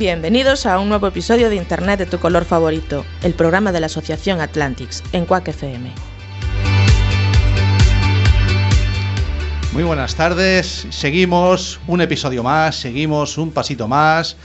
Bienvenidos a un nuevo episodio de Internet de tu color favorito, el programa de la Asociación Atlantics en Quack FM. Muy buenas tardes, seguimos un episodio más, seguimos un pasito más.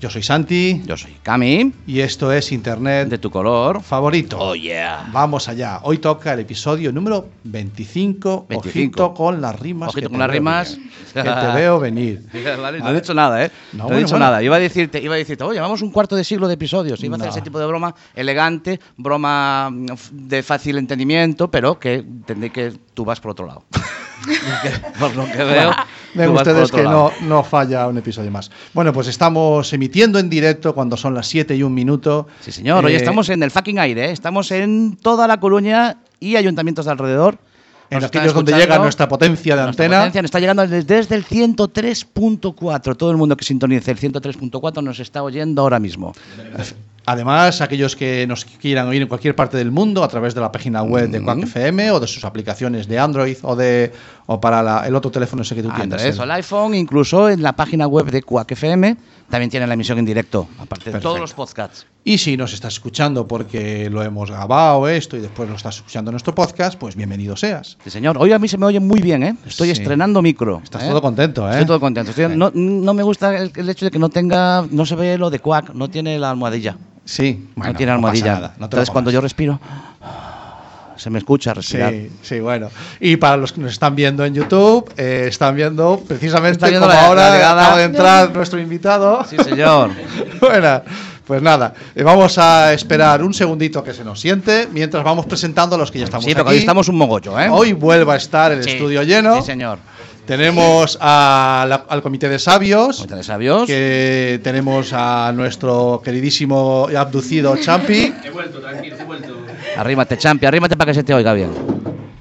Yo soy Santi. Yo soy Cami. Y esto es Internet de tu color favorito. Oh, yeah. Vamos allá. Hoy toca el episodio número 25. 25. Ojito con las rimas. Ojito que con las rimas. venir. Que te veo venir. No he dicho nada, ¿eh? No, No, he dicho bueno. nada. Iba a decirte, iba a decirte, oye, llevamos un cuarto de siglo de episodios. Iba a hacer ese tipo de broma elegante, broma mm, de fácil entendimiento, pero que entendí que tú vas por otro lado. por lo que veo. Ven ustedes que no, no falla un episodio más. Bueno, pues estamos emitiendo en directo cuando son las 7 y un minuto. Sí, señor. Hoy Eh, estamos en el fucking aire, ¿eh? Estamos en toda La Coruña y ayuntamientos de alrededor. En Nos aquellos donde llega nuestra potencia de Nuestra antena. potencia nos está llegando desde, desde el 103.4. Todo el mundo que sintonice el 103.4 nos está oyendo ahora mismo. Además, aquellos que nos quieran oír en cualquier parte del mundo a través de la página web de Quack FM o de sus aplicaciones de Android o de o para la- el otro teléfono ese que tú tienes. Andrés, el- o el iPhone, incluso en la página web de Quack FM, también tienen la emisión en directo, aparte de todos los podcasts. Y si nos estás escuchando porque lo hemos grabado esto y después lo estás escuchando en nuestro podcast, pues bienvenido seas. Sí, señor. Hoy a mí se me oye muy bien, ¿eh? Estoy Sí. estrenando micro. Estás ¿eh? todo contento, ¿eh? Estoy todo contento. Estoy- no, no me gusta el, el hecho de que no tenga, no se ve lo de Quack, no tiene la almohadilla. Sí, bueno, no tiene pasa almohadilla. nada, no te lo Entonces cuando yo respiro, se me escucha respirar. Sí, sí, bueno. Y para los que nos están viendo en YouTube, eh, están viendo precisamente Está viendo como la- ahora la acaba de entrar nuestro invitado. Sí, señor. bueno, pues nada, eh, vamos a esperar un segundito que se nos siente mientras vamos presentando a los que ya estamos sí, porque aquí. hoy estamos un mogollo, ¿eh? Hoy vuelve a estar el Sí, estudio lleno. Sí, señor. Tenemos a la- al comité de sabios. Comité de sabios. Que tenemos a nuestro queridísimo y abducido Champi. He vuelto, tranquilo, he vuelto. Arrímate, champi, arrímate para que se te oiga bien.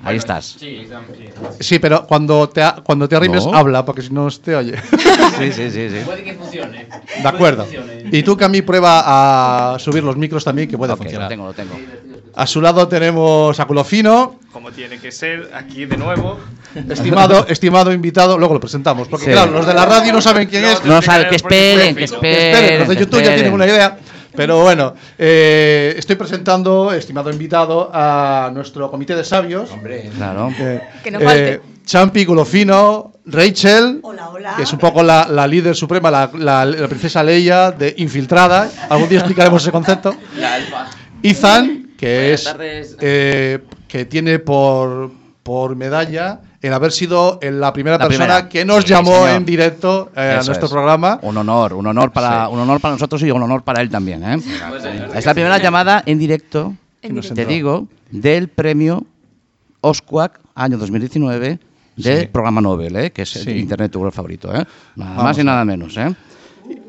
Ahí estás. Sí, sí. Sí, pero cuando te, cuando te arrimes, No. habla, porque si no te oye. Sí, sí, sí, sí. Puede que funcione. De acuerdo. Y tú, Cami, prueba a subir los micros también, que puede Ok, lo funcionar. tengo, lo tengo. A su lado tenemos a Culofino, Como tiene que ser, aquí de nuevo. estimado, estimado invitado. Luego lo presentamos, porque Sí. claro, los de la radio no saben quién es. No sabe, que esperen, que Que esperen, los de que YouTube ya tienen una idea. Pero bueno, eh, estoy presentando, estimado invitado, a nuestro comité de sabios. Claro. Eh, Que no falte. eh, Champi, Gulofino, Rachel, Hola, hola. que es un poco la, la líder suprema, la, la- la princesa Leia de Infiltrada. Algún día explicaremos ese concepto. Ethan, que es eh, que tiene por, por medalla el haber sido eh, la primera La persona primera. que nos Sí, llamó señor. en directo eh, a nuestro es. programa. Un honor, un honor para, Sí. un honor para nosotros y un honor para él también. ¿eh? Es la primera llamada en directo, En directo. te digo, del premio OSCUAC año 2019 del Sí. programa Nobel, ¿eh? que es el. Internet tu favorito. ¿eh? Nada Vamos más y nada menos. ¿eh?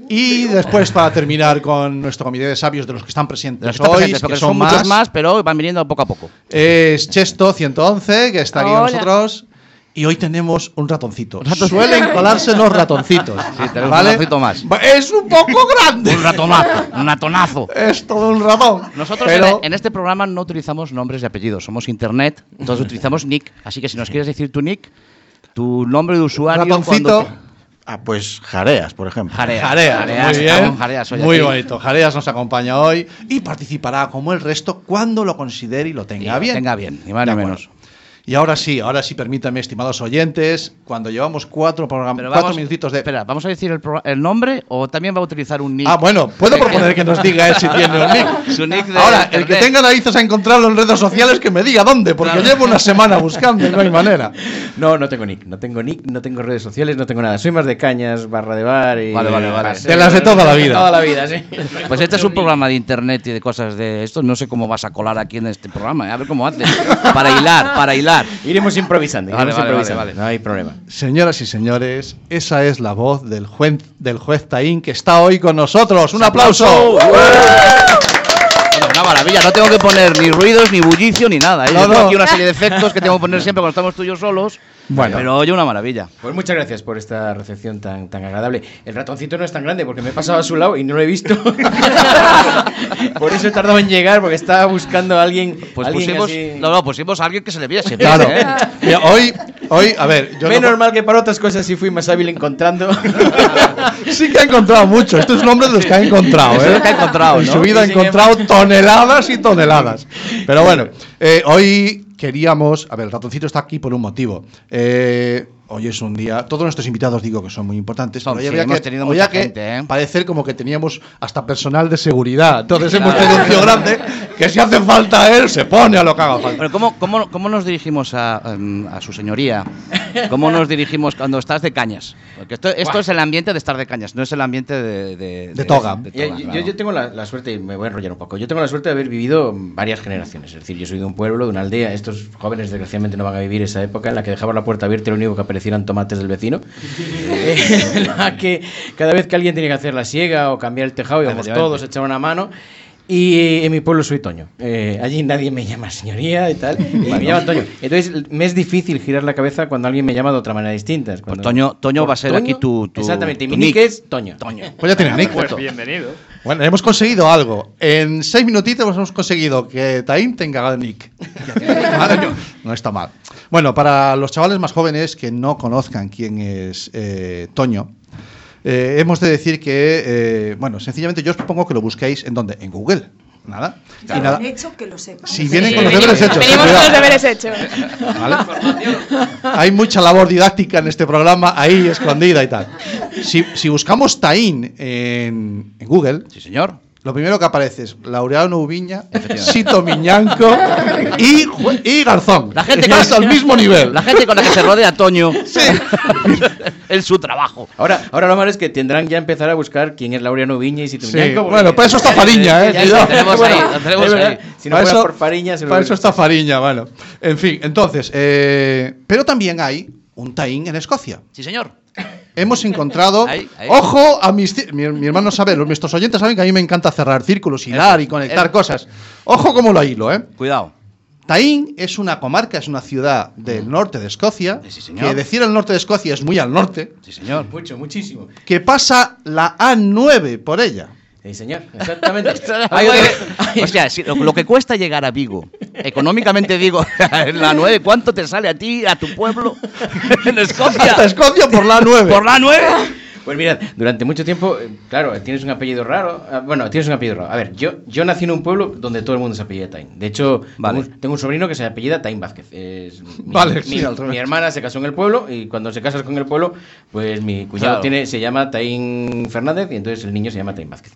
Y después, para terminar con nuestro comité de sabios de los que están De presentes los que están hoy, presentes, que son, son, más, muchos más, pero van viniendo poco a poco. es Chesto 111, que está aquí con nosotros. Y hoy tenemos un ratoncito. ratoncito. Suelen colarse los ratoncitos. Sí, tenemos un ratoncito más. Es un poco grande. Un ratonazo, un ratonazo. Es todo un ratón. Nosotros Pero- en, este programa no utilizamos nombres y apellidos, somos internet, entonces utilizamos nick. Así que si nos quieres decir tu nick, tu nombre de usuario. Ratoncito. cuando- Ah, pues jareas, por ejemplo. Jareas. Jareas, Jareas, muy bien. estamos Jareas hoy muy aquí. bonito. Jareas nos acompaña hoy y participará como el resto cuando lo considere y lo Y tenga lo bien. Tenga bien, ni más ni acuerdo. menos. Y ahora sí, ahora sí, permítame, estimados oyentes, cuando llevamos cuatro programas, cuatro vamos, minutitos de. Espera, ¿vamos a decir el, nombre o también va a utilizar un nick? Ah, bueno, puedo proponer que nos diga él si tiene un nick. Su nick de Ahora, el que tenga narices a encontrarlo en redes sociales, que me diga dónde, porque Claro. llevo una semana buscando y no hay manera. No, no tengo nick, no tengo nick, no tengo redes sociales, no tengo nada. Soy más de cañas, barra de bar y. Vale, vale, vale. De las de toda la vida. Toda la vida, sí. Pues este es un programa de internet y de cosas de esto. No sé cómo vas a colar aquí en este programa. ¿eh? A ver cómo haces. Para hilar, para hilar. Improvisar. Iremos improvisando. Vale, iremos vale, improvisando, vale, vale. No hay problema. Señoras y señores, esa es la voz del juez, del juez Taín que está hoy con nosotros. ¡Un aplauso! Bueno, una maravilla, no tengo que poner ni ruidos, ni bullicio, ni nada. ¿eh? No, Yo tengo no. aquí una serie de efectos que tengo que poner siempre cuando estamos tú y yo solos. Bueno. Pero oye, una maravilla. Pues muchas gracias por esta recepción tan, tan agradable. El ratoncito no es tan grande porque me he pasado a su lado y no lo he visto. por eso he tardado en llegar porque estaba buscando a alguien. Pues alguien pusimos, así- no, no, pusimos a alguien que se le viese. Claro. ¿eh? Mira, hoy, hoy, a ver, yo no- Menos mal que para otras cosas sí fui más hábil encontrando. sí que ha encontrado mucho. Este es un hombre de los que ha encontrado, ¿eh? lo que ha encontrado, En ¿no? su vida ha encontrado toneladas y toneladas. Pero bueno, eh, hoy queríamos. A ver, el ratoncito está aquí por un motivo. Eh, hoy es un día. Todos nuestros invitados digo que son muy importantes. Son, pero hoy sí, había hemos que, tenido hoy mucha que gente, ¿eh? parecer como que teníamos hasta personal de seguridad. Entonces hemos Claro. tenido un tío grande que si hace falta él, se pone a lo que haga falta. Bueno, ¿cómo, cómo, cómo nos dirigimos a, em, a su señoría? ¿Cómo nos dirigimos cuando estás de cañas? Porque esto, esto es el ambiente de estar de cañas, no es el ambiente de... De, De toga. de toga, yo, claro. yo tengo la, la suerte, y me voy a enrollar un poco, yo tengo la suerte de haber vivido varias generaciones. Es decir, yo soy de un pueblo, de una aldea. Estos jóvenes, desgraciadamente, no van a vivir esa época en la que dejaban la puerta abierta y lo único que aparecieran tomates del vecino. Eh, en la que cada vez que alguien tenía que hacer la siega o cambiar el tejado, íbamos todos, echaban una mano. Y en mi pueblo soy Toño. Eh, allí nadie me llama señoría y tal. Y me llaman Toño. Entonces me es difícil girar la cabeza cuando alguien me llama de otra manera distinta. Es Pues cuando- Toño, Toño por va a ser Toño, aquí tu, tu Exactamente. tu Mi nick es Toño. Toño. Pues ya tiene Nick. Pues bienvenido. Bueno, hemos conseguido algo. En seis minutitos hemos conseguido que Taín tenga nick. No está mal. Bueno, para los chavales más jóvenes que no conozcan quién es eh, Toño, eh, hemos de decir que, eh, bueno, sencillamente yo os propongo que lo busquéis en donde, en Google. Nada. Y nada. hecho que lo sepa. Si vienen Sí, con los venimos- deberes hechos. Venimos con los deberes hechos. ¿Vale? Hay mucha labor didáctica en este programa, ahí escondida y tal. Si, si buscamos Taín en, en Google, Sí, señor. Lo primero que aparece es Laureano Ubiña, Sito Miñanco y, Garzón. La gente, Estás al mismo nivel. La gente con la que se rodea Toño. es su trabajo. Ahora, ahora lo malo es que tendrán ya empezar a buscar quién es Laureano Viña y si Sí, bueno, para eso está Fariña, ¿eh? Tenemos ahí, lo tenemos ahí. Si no fuera eso- por Fariña, se lo Para eso está Fariña, bueno. En fin, entonces, eh, pero también hay un Taín en Escocia. Sí, señor. Hemos encontrado. Ahí, ahí. Ojo a mis. Mi, mi hermano sabe, los, nuestros oyentes saben que a mí me encanta cerrar círculos, hilar y conectar cosas. Ojo como lo hilo, ¿eh? Cuidado. Taín es una comarca, es una ciudad del norte de Escocia. Sí, señor. Que decir el norte de Escocia es muy al norte. Sí, señor. Mucho, muchísimo. Que pasa la A9 por ella. Sí, señor, exactamente. Hay otro- otro- Hostia, sí, lo, lo que cuesta llegar a Vigo, económicamente digo, en la 9, ¿cuánto te sale a ti, a tu pueblo, en Escocia? Hasta Escocia por la A9. ¿Por la 9? Pues mirad, durante mucho tiempo, eh, claro, tienes un apellido raro. ah, Bueno, tienes un apellido raro. A ver, yo, yo nací en un pueblo donde todo el mundo se apellida Tain. De hecho, Vale. tengo, un- tengo un sobrino que se apellida Tain Vázquez. Es mi, Vale, mi, sí, mi hermana se casó en el pueblo y cuando se casas con el pueblo, pues mi cuñado Claro. tiene, se llama Tain Fernández y entonces el niño se llama Tain Vázquez.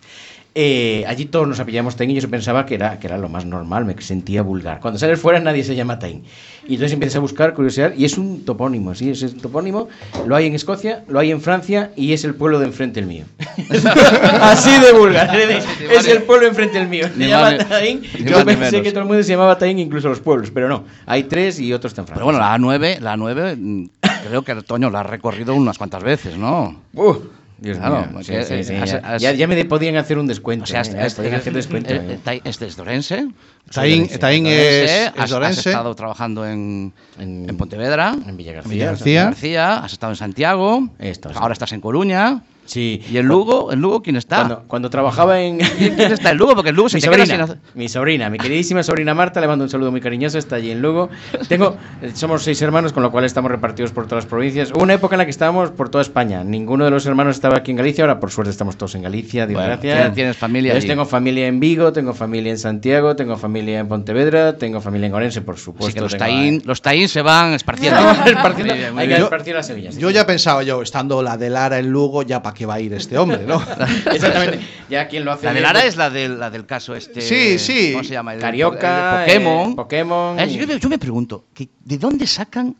Eh, allí todos nos apellidamos Tain y yo pensaba que era, que era lo más normal, me sentía vulgar. Cuando sales fuera nadie se llama Tain. Y entonces empiezas a buscar, curiosidad, y es un topónimo, sí, es un topónimo. Lo hay en Escocia, lo hay en Francia y es el pueblo de enfrente el mío. Así de vulgar. es el pueblo enfrente el mío. Se llama Tain. Yo pensé que todo el mundo se llamaba Tain, incluso los pueblos, pero no. Hay tres y otro está en Francia. Pero bueno, la A9, la A9, mm, creo que Toño la ha recorrido unas cuantas veces, ¿no? Uh, Dios Claro, mío. Sí, sí, eh, sí, has- ya, has- ya- ya me de- podían hacer un descuento. O sea, eh, ya este, podían hacer descuento. eh, eh. eh, este es Dorense. Taín, Taín es, es has, has Dorense. estado trabajando en, En- en Pontevedra, En Villa García. García. García, has estado en Santiago, Esto, sí. ahora estás en Coruña. Sí. ¿Y en Lugo? ¿En Lugo quién está? Cuando, cuando trabajaba en. ¿Quién está en Lugo? Porque en Lugo se mi te queda sobrina, sin hacer- mi sobrina, mi queridísima sobrina Marta, le mando un saludo muy cariñoso, está allí en Lugo. Tengo, eh, somos seis hermanos, con lo cual estamos repartidos por todas las provincias. Hubo una época en la que estábamos por toda España. Ninguno de los hermanos estaba aquí en Galicia, ahora por suerte estamos todos en Galicia, Dios Bueno, gracias. tienes- tienes familia Entonces, allí. tengo familia en Vigo, tengo familia en Santiago, tengo familia en Pontevedra, tengo familia en Orense, por supuesto. Así que los tengo- taín, los taín se van esparciendo. Esparciendo- Muy bien, muy Hay que bien. esparcir las semillas. Yo ya pensaba yo, estando la de Lara en Lugo, ya para qué va a ir este hombre, ¿no? Exactamente. Ya quien lo hace. La de Lara es la del, la del caso este. Sí, sí. ¿Cómo se llama? El, Carioca, el de Pokémon. eh, Pokémon. Eh, yo, me- yo me pregunto, ¿que- ¿de dónde sacan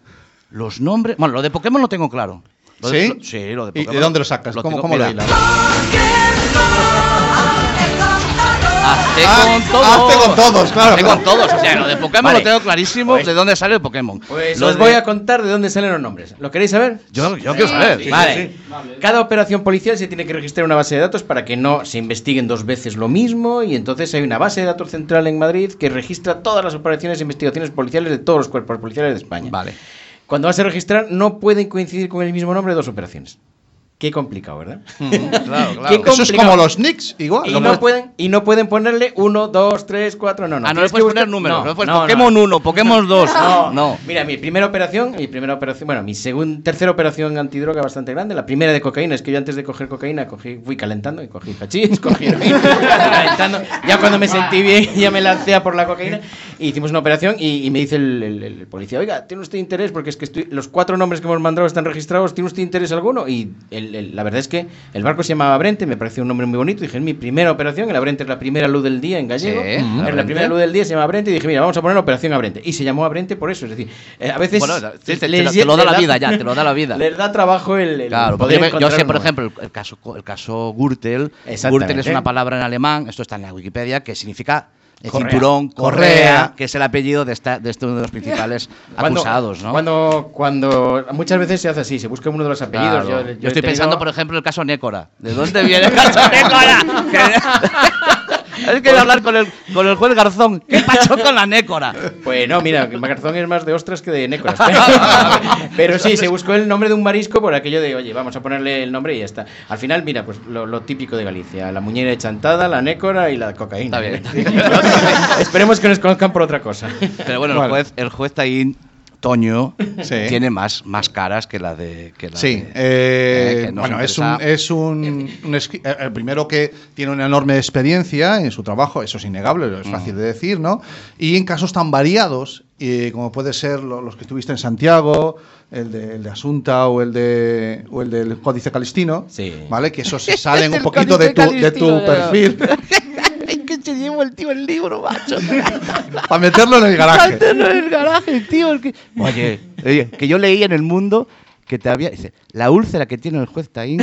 los nombres? Bueno, lo de Pokémon lo tengo claro. Lo de- ¿Sí? lo- sí, lo de ¿Y Pokémon. de dónde lo sacas? ¿Cómo, tengo- cómo lo hilas? Hazte Ah, con todos. hazte con todos, claro. Hazte con todos. O sea, lo de Pokémon Vale. lo tengo clarísimo Pues- de dónde sale el Pokémon. Pues Lo os de- voy a contar de dónde salen los nombres. ¿Lo queréis saber? Yo, yo quiero saber. vale. Cada operación policial se tiene que registrar en una base de datos para que no se investiguen dos veces lo mismo y entonces hay una base de datos central en Madrid que registra todas las operaciones e investigaciones policiales de todos los cuerpos policiales de España. Vale. Cuando vas a registrar no pueden coincidir con el mismo nombre dos operaciones. Qué complicado, ¿verdad? Claro, claro. Qué Eso es como los Knicks, igual. Y no, puedes- pueden, y no pueden ponerle 1, 2, 3, 4, no, no. Ah, no le puedes poner números. no, No. Pokémon 1, Pokémon 2. No, No. Mira, mi primera operación, mi primera operación, bueno, mi segunda, tercera operación antidroga bastante grande. La primera de cocaína es que yo antes de coger cocaína cogí, fui calentando y cogí hachís, cogí calentando. Ya cuando me sentí bien, ya me lancé a por la cocaína. Y hicimos una operación y, y me dice el, el- el policía, oiga, ¿tiene usted interés? Porque es que estoy- los cuatro nombres que hemos mandado están registrados, ¿tiene usted interés alguno? Y el- el- la verdad es que el barco se llamaba Brente, me pareció un nombre muy bonito. Dije, es mi primera operación, el Abrente es la primera luz del día en gallego. Sí, Es la Abrente. primera luz del día, se llama Brente. Y dije, mira, vamos a poner Operación Abrente. Y se llamó Abrente por eso. Es decir, eh, a veces. Bueno, te, te les lo- lle- te lo da la vida ya, te lo da la vida. Les da trabajo el. el Claro, poder yo, yo sé, por ejemplo, el, caso, el caso Gürtel. Gürtel es una palabra en alemán, esto está en la Wikipedia, que significa el Correa. cinturón, Correa. correa, que es el apellido de, esta, de este uno de los principales Cuando- acusados, ¿no? Cuando, cuando. Muchas veces se hace así, se busca uno de los apellidos. Claro. Yo, Yo, yo he estoy tenido- pensando, por ejemplo, el caso Nécora. ¿De dónde viene el caso Nécora? es que voy a hablar con el, con el juez Garzón. ¿Qué pasó con la Nécora? Pues no, mira, Garzón es más de ostras que de nécoras. Pero sí, se buscó el nombre de un marisco por aquello de, oye, vamos a ponerle el nombre y ya está. Al final, mira, pues lo, lo típico de Galicia: la muñeira de chantada, la nécora y la cocaína. Está bien. Esperemos que nos conozcan por otra cosa. Pero bueno, el juez, el juez Taín, Toño, Sí. tiene más, más caras que la de. Que la Sí, de- eh, eh, que bueno, es un, es un, un eh, el primero que tiene una enorme experiencia en su trabajo, eso es innegable, Mm. es fácil de decir, ¿no? Y en casos tan variados, eh, como puede ser lo- los que estuviste en Santiago, el de, el de Asunta o el de o el del Códice Calistino, Sí. ¿vale? Que esos se salen un poquito de tu, de tu perfil llevó el tío el libro, macho. para meterlo en el garaje. Meterlo en el garaje, tío. el que- Oye, oye, que yo leí en el mundo que te había. Dice, la úlcera que tiene el juez Taín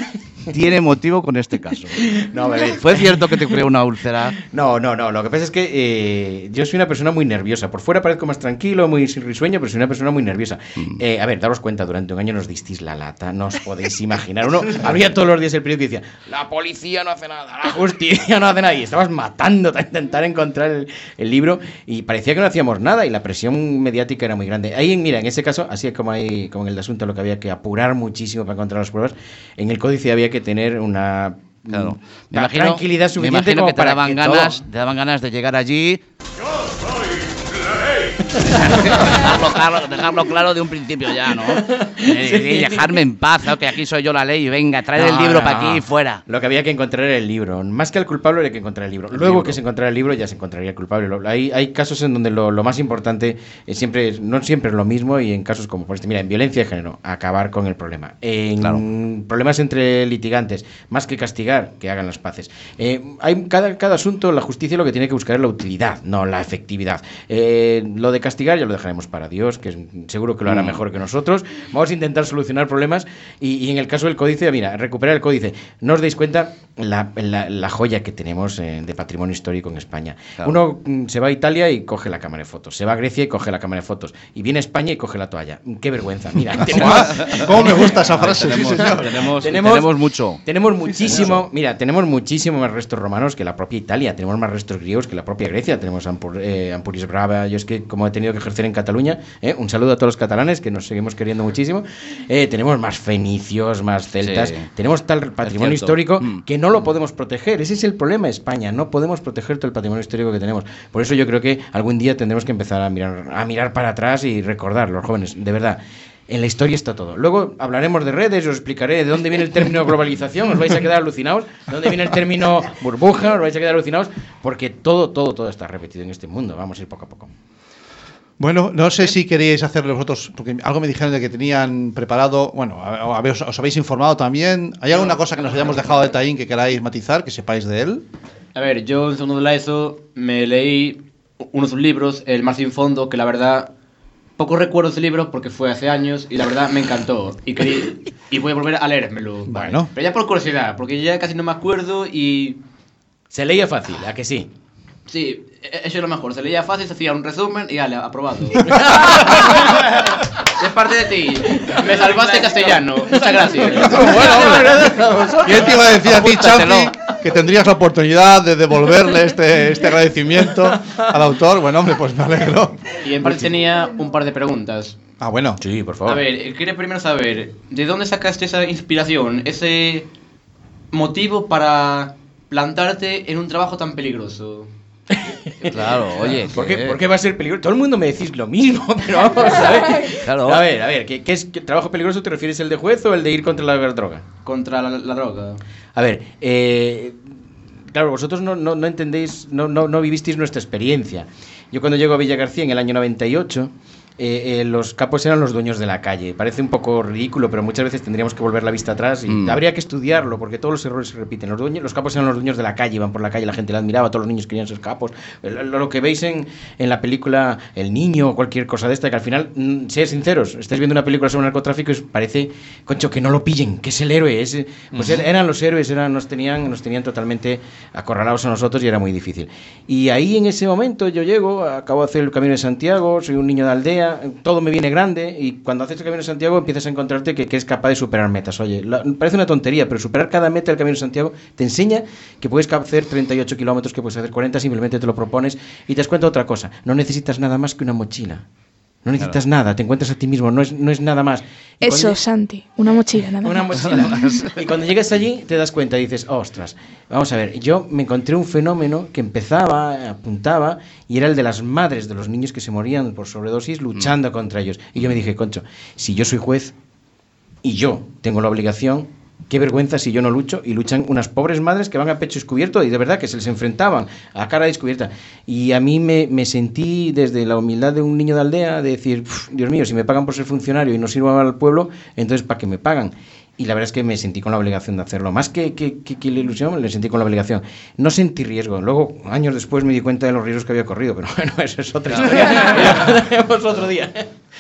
tiene motivo con este caso. No, vale. ¿Fue cierto que te creó una úlcera? No, no, no. Lo que pasa es que eh, yo soy una persona muy nerviosa. Por fuera parezco más tranquilo, muy risueño, pero soy una persona muy nerviosa. Eh, a ver, daros cuenta, durante un año nos disteis la lata, no os podéis imaginar. Uno abría todos los días el periódico y decía, la policía no hace nada, la justicia no hace nada. Y estabas matando a intentar encontrar el, el libro y parecía que no hacíamos nada y la presión mediática era muy grande. Ahí, mira, en ese caso, así como, hay, como en el asunto, lo que había que apurar muchísimo para encontrar las pruebas, en el códice había que tener una... Claro. Me tranquilidad me suficiente imagino como que te para daban que ganas, todo- te daban ganas de llegar allí. Dejarlo, claro, dejarlo claro de un principio ya, ¿no? Y dejarme en paz, ¿no? que aquí soy yo la ley venga, trae el No, libro no, para aquí y fuera. Lo que había que encontrar era el libro. Más que al culpable había que encontrar el libro. Luego libro. que se encontrara el libro ya se encontraría el culpable. Hay, hay casos en donde lo, lo más importante es siempre, no siempre es lo mismo y en casos como por este, mira, en violencia de género, acabar con el problema. En Claro. problemas entre litigantes, más que castigar, que hagan las paces. Eh, hay cada, cada asunto, la justicia lo que tiene que buscar es la utilidad, no la efectividad. Eh, lo de castigar ya lo dejaremos para Dios, que seguro que lo hará Mm. mejor que nosotros. Vamos a intentar solucionar problemas y, y en el caso del códice, mira, recuperar el códice. No os dais cuenta la, la- la joya que tenemos eh, de patrimonio histórico en España. Claro. Uno mm, se va a Italia y coge la cámara de fotos, se va a Grecia y coge la cámara de fotos, y viene a España y coge la toalla. Qué vergüenza. Mira, tenemos, ¿Cómo me gusta esa frase? Sí, tenemos, señor. tenemos, Tenemos- tenemos mucho. tenemos muchísimo, mira, tenemos muchísimo más restos romanos que la propia Italia, tenemos más restos griegos que la propia Grecia, tenemos Ampur- eh, Ampuris Brava, yo es que como tenido que ejercer en Cataluña, eh, un saludo a todos los catalanes que nos seguimos queriendo muchísimo, eh, tenemos más fenicios, más celtas, Sí. tenemos tal patrimonio histórico Mm. que no lo podemos proteger, ese es el problema de España, no podemos proteger todo el patrimonio histórico que tenemos, por eso yo creo que algún día tendremos que empezar a mirar, a mirar para atrás y recordar, los jóvenes, de verdad. En la historia está todo. Luego hablaremos de redes, os explicaré de dónde viene el término globalización, os vais a quedar alucinados, de dónde viene el término burbuja, os vais a quedar alucinados, porque todo, todo, todo está repetido en este mundo. Vamos a ir poco a poco. Bueno, no sé si queríais hacerlo vosotros, porque algo me dijeron de que tenían preparado, bueno, a- a- habéis- os habéis informado también. ¿Hay alguna cosa que nos hayamos dejado de Taín que queráis matizar, que sepáis de él? A ver, yo en segundo de la ESO me leí uno de sus libros, El Mar sin fondo, que la verdad poco recuerdo ese libro porque fue hace años y la verdad me encantó y querí- y voy a volver a leérmelo. Bueno. Pero ya por curiosidad, porque ya casi no me acuerdo y Se leía fácil, ¿a que sí? Sí, eso es lo mejor. Se leía fácil, se hacía un resumen y ale, aprobado. es parte de ti. Me salvaste castellano. Muchas gracias. ¿Quién te iba a decir a ti. Chanti, que tendrías la oportunidad de devolverle este, este agradecimiento al autor? Bueno, hombre, pues me alegro. Y en parte tenía un par de preguntas. Ah, bueno. Sí, por favor. A ver, eh, quería primero saber, ¿de dónde sacaste esa inspiración, ese motivo para plantarte en un trabajo tan peligroso? Claro, oye. ¿Por qué, por qué va a ser peligroso? Todo el mundo me decís lo mismo, pero vamos a ver. Claro. A ver, a ver, ¿qué, qué es qué trabajo peligroso? ¿Te refieres el de juez o el de ir contra la droga? Contra la, la droga. A ver, eh, claro, vosotros no, no, no entendéis, no, no, no vivisteis nuestra experiencia. Yo cuando llego a Villa García en el año 98, eh, eh, los capos eran los dueños de la calle. Parece un poco ridículo, pero muchas veces tendríamos que volver la vista atrás y Mm. habría que estudiarlo porque todos los errores se repiten. Los, dueños, los capos eran los dueños de la calle, iban por la calle, la gente la admiraba, todos los niños querían ser capos. Lo, lo que veis en, en la película El Niño o cualquier cosa de esta, que al final, mm, sean sinceros, estáis viendo una película sobre narcotráfico y os parece, concho, que no lo pillen, que es el héroe. Es, pues er- eran los héroes, eran, nos, tenían, nos tenían totalmente acorralados a nosotros y era muy difícil. Y ahí en ese momento yo llego, acabo de hacer el Camino de Santiago, soy un niño de aldea, todo me viene grande y cuando haces el Camino de Santiago empiezas a encontrarte que, es capaz de superar metas. Oye, parece una tontería, pero superar cada meta del Camino de Santiago te enseña que puedes hacer 38 kilómetros, que puedes hacer 40, simplemente te lo propones y te das cuenta otra cosa. No necesitas nada más que una mochila. No necesitas nada, te encuentras a ti mismo, no es, no es nada más. Y Eso, cuando- Santi, una mochila, nada una más. mochila. y cuando llegas allí te das cuenta y dices, ostras, vamos a ver, yo me encontré un fenómeno que empezaba, apuntaba, y era el de las madres de los niños que se morían por sobredosis luchando contra ellos. Y yo me dije, concho, si yo soy juez y yo tengo la obligación, qué vergüenza si yo no lucho y luchan unas pobres madres que van a pecho descubierto y de verdad que se les enfrentaban a cara descubierta. Y a mí me, me sentí desde la humildad de un niño de aldea de decir, "Uf, Dios mío, si me pagan por ser funcionario y no sirvo al pueblo, entonces ¿para qué me pagan? Y la verdad es que me sentí con la obligación de hacerlo. Más que, que, que- que la ilusión, me sentí con la obligación. No sentí riesgo. Luego, años después, me di cuenta de los riesgos que había corrido. Pero bueno, eso es otra historia. Otro día.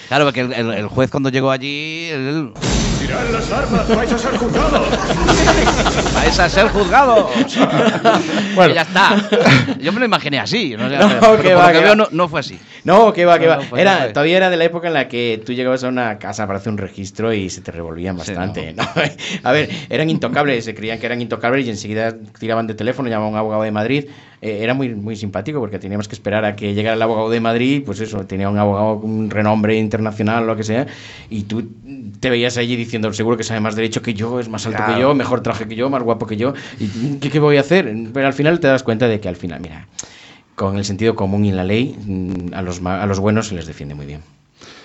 Claro, porque el, el- el juez cuando llegó allí. él- ¡Tirad las armas! ¡Vais a ser juzgados! ¡Vais a ser juzgados! Bueno. Y ya está. Yo me lo imaginé así. No, sé, No, pero que por va, lo que veo va. no, no fue así. No, que va, que No, va. era, todavía era de la época en la que tú llegabas a una casa para hacer un registro y se te revolvían Sí, bastante. ¿no? A ver, eran intocables, se creían que eran intocables y enseguida tiraban de teléfono, llamaban a un abogado de Madrid. Eh, era muy, muy simpático porque teníamos que esperar a que llegara el abogado de Madrid, pues eso, tenía un abogado con un renombre internacional o lo que sea, y tú te veías allí diciendo, seguro que sabe más derecho que yo, es más alto que yo, mejor traje que yo, más guapo que yo, y ¿qué, qué voy a hacer? Pero al final te das cuenta de que al final, mira, con el sentido común y la ley, mm, a los, a los buenos se les defiende muy bien.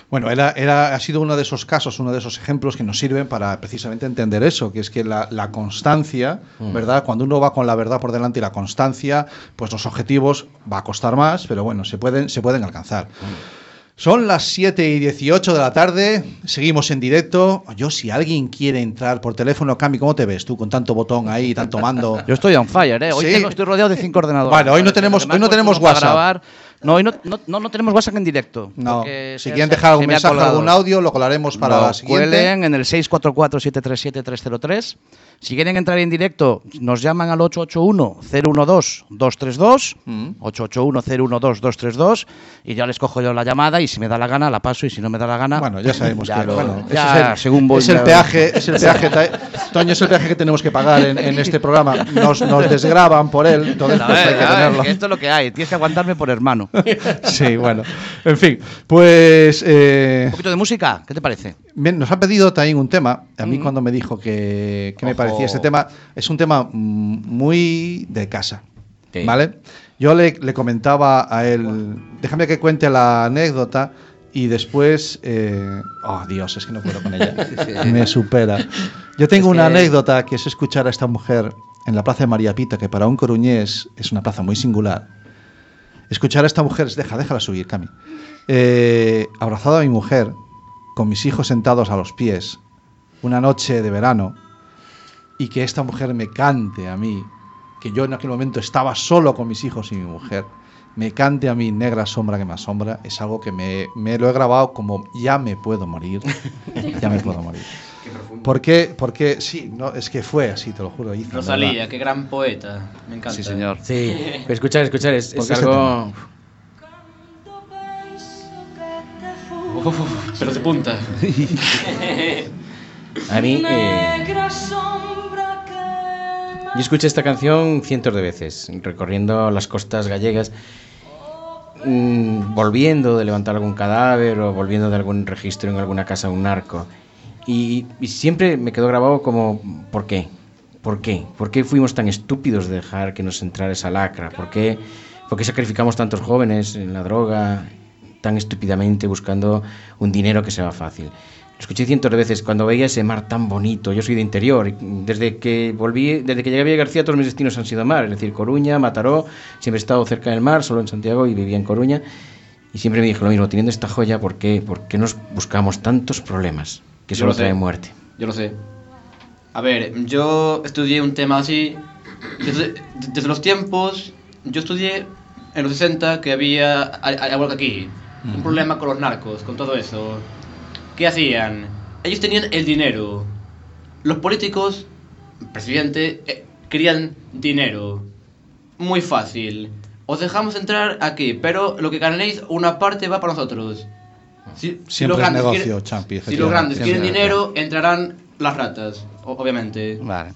Bueno, era, era, ha sido uno de esos casos, uno de esos ejemplos que nos sirven para precisamente entender eso, que es que la, la constancia, ¿verdad? Cuando uno va con la verdad por delante y la constancia, pues los objetivos va a costar más, pero bueno, se pueden, se pueden alcanzar. Son las 7 y 18 de la tarde, seguimos en directo. Yo, si alguien quiere entrar por teléfono, Cami, ¿cómo te ves tú con tanto botón ahí, tanto mando? Yo estoy on fire, ¿eh? Hoy Sí. tengo- estoy rodeado de cinco ordenadores. Bueno, hoy no tenemos- hoy no tenemos WhatsApp. No, hoy no, no, no, no tenemos WhatsApp en directo. No, si quieren dejar algún me mensaje, colgado. algún audio, lo colaremos para la siguiente. cuelen en el 644-737-303. Si quieren entrar en directo, nos llaman al 881-012-232. Mm. 881-012-232. Y ya les cojo yo la llamada y si me da la gana la paso y si no me da la gana... Bueno, ya sabemos ya que lo- bueno, ya, es el, según voy es el ya- peaje, es el peaje, Toño, es el peaje que tenemos que pagar en, en este programa. Nos, nos desgraban por él, entonces pues hay que tenerlo. que esto es lo que hay. Tienes que aguantarme por hermano. Sí, bueno. En fin, pues eh, Un poquito de música, ¿qué te parece? bien, nos ha pedido también un tema. A mí cuando me dijo que, que me parecía este tema, es un tema mm, muy de casa. Sí. ¿Vale? Yo le, le comentaba a él, déjame que cuente la anécdota y después, eh, oh Dios, es que no puedo con ella, me supera. Yo tengo Es una que- anécdota que es escuchar a esta mujer en la plaza de María Pita, que para un coruñés es una plaza muy singular. Escuchar a esta mujer, deja, déjala subir, Cami. Eh, abrazado a mi mujer, con mis hijos sentados a los pies, una noche de verano, y que esta mujer me cante a mí, que yo en aquel momento estaba solo con mis hijos y mi mujer, me cante a mí negra sombra que me asombra, es algo que me, me lo he grabado como ya me puedo morir, ya me puedo morir. ¿Por qué? Porque sí, no, es que fue así, te lo juro. Ethan, Rosalía, ¿verdad? qué gran poeta. Me encanta. Sí, señor. Sí, pero escuchar, escuchar, es, ¿Por es algo... Uf, pelos de punta. A mí... eh, yo escuché esta canción cientos de veces, recorriendo las costas gallegas, mm, volviendo de levantar algún cadáver o volviendo de algún registro en alguna casa de un narco. Y, siempre me quedó grabado como, ¿por qué? ¿Por qué? ¿Por qué fuimos tan estúpidos de dejar que nos entrara esa lacra? ¿Por qué, por qué sacrificamos tantos jóvenes en la droga tan estúpidamente buscando un dinero que sea fácil? Lo escuché cientos de veces cuando veía ese mar tan bonito. Yo soy de interior. Desde que volví, desde que llegué a Villa García, todos mis destinos han sido mar. Es decir, Coruña, Mataró. Siempre he estado cerca del mar, solo en Santiago y vivía en Coruña. Y siempre me dije lo mismo, teniendo esta joya, ¿por qué, por qué nos buscamos tantos problemas que solo sé. traen muerte? Yo lo sé. A ver, yo estudié un tema así. Desde, desde los tiempos. Yo estudié en los 60 que había. al- al igual que aquí. Un problema con los narcos, con todo eso. ¿Qué hacían? Ellos tenían el dinero. Los políticos, presidente, eh, querían dinero. Muy fácil. Os dejamos entrar aquí, pero lo que ganéis, una parte va para nosotros. Si, si Siempre los es grandes negocio, quieren- Champi, Si los grandes quieren dinero, entrarán las ratas, obviamente. Vale.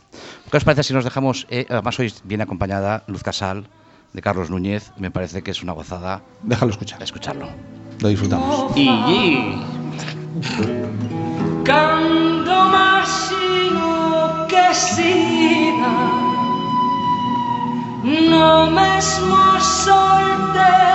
¿Qué os parece si nos dejamos, eh, además hoy viene acompañada Luz Casal, de Carlos Núñez, me parece que es una gozada Déjalo escuchar, escucharlo. lo disfrutamos. Y, y- Cando imagino que siga No mesmo sol te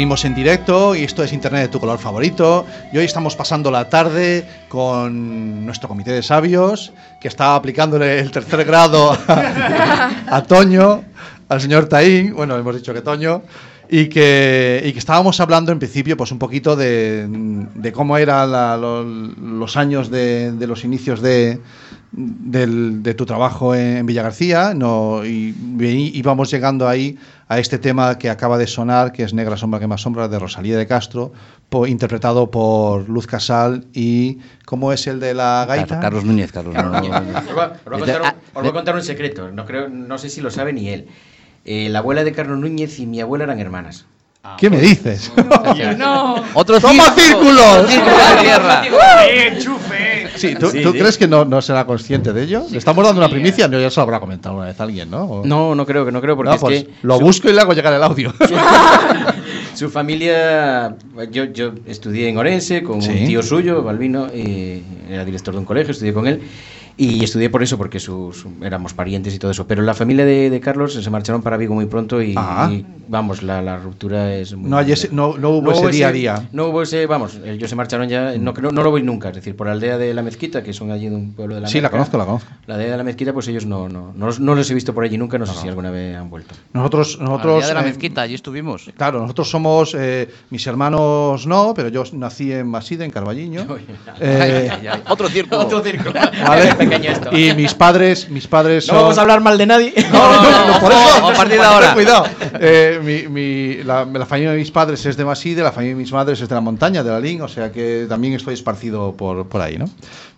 Seguimos en directo y esto es Internet de tu color favorito. Y hoy estamos pasando la tarde con nuestro comité de sabios que está aplicándole el tercer grado a, a Toño, al señor Taín. Bueno, hemos dicho que Toño. Y que, y que estábamos hablando en principio pues un poquito de, de cómo eran la- lo- los años de, de los inicios de, del- de tu trabajo en Villa García no, y vení- íbamos llegando ahí a este tema que acaba de sonar, que es Negra Sombra que más sombra, de Rosalía de Castro, po- interpretado por Luz Casal y ¿cómo es el de la gaita? Car- Carlos Núñez, Carlos Os voy Núñez. a- os voy a contar un- Ah, os voy a contar un secreto. No, creo, no sé si lo sabe ni él. Eh, la abuela de Carlos Núñez y mi abuela eran hermanas. ¿Qué me dices? Otro ¡Toma círculos! círculo de la tierra. ¡Eh, enchufe! Sí, ¿tú, Sí, tú sí. crees que no, no será consciente de ello? Le estamos dando una primicia, no, ya se lo habrá comentado una vez alguien, ¿no? O- No, no creo que no creo porque No, es pues que lo su- busco y le hago llegar el audio. Su familia, yo, yo estudié en Orense con Sí. un tío suyo, Balbino, eh, era director de un colegio, estudié con él. Y estudié por eso, porque su- su- éramos parientes y todo eso. Pero la familia de, de Carlos se marcharon para Vigo muy pronto y, y, vamos, la, la ruptura es muy No, hay ese- no, no hubo ese día a día. No hubo ese, vamos, ellos se marcharon ya, no, no, no lo voy nunca, es decir, por la aldea de la Mezquita, que son allí de un pueblo de la Sí, la conozco, la conozco. La aldea de la Mezquita, pues ellos no, no, no, los- no los he visto por allí nunca, no sé si alguna vez han vuelto. Nosotros, nosotros día de la eh, mezquita, allí estuvimos. Claro, nosotros somos, eh, mis hermanos no, pero yo nací en Maside, en Carballiño. Eh. Otro círculo. Otro círculo. ¿vale? Pequeño esto. Y mis padres, mis padres No vamos a hablar mal de nadie. No, no, no, no, por eso. a partir de ahora. Cuidado. Eh, mi- mi- la, la familia de mis padres es de Maside, la familia de mis madres es de la montaña, de la Lin, o sea que también estoy esparcido por, por ahí, ¿no?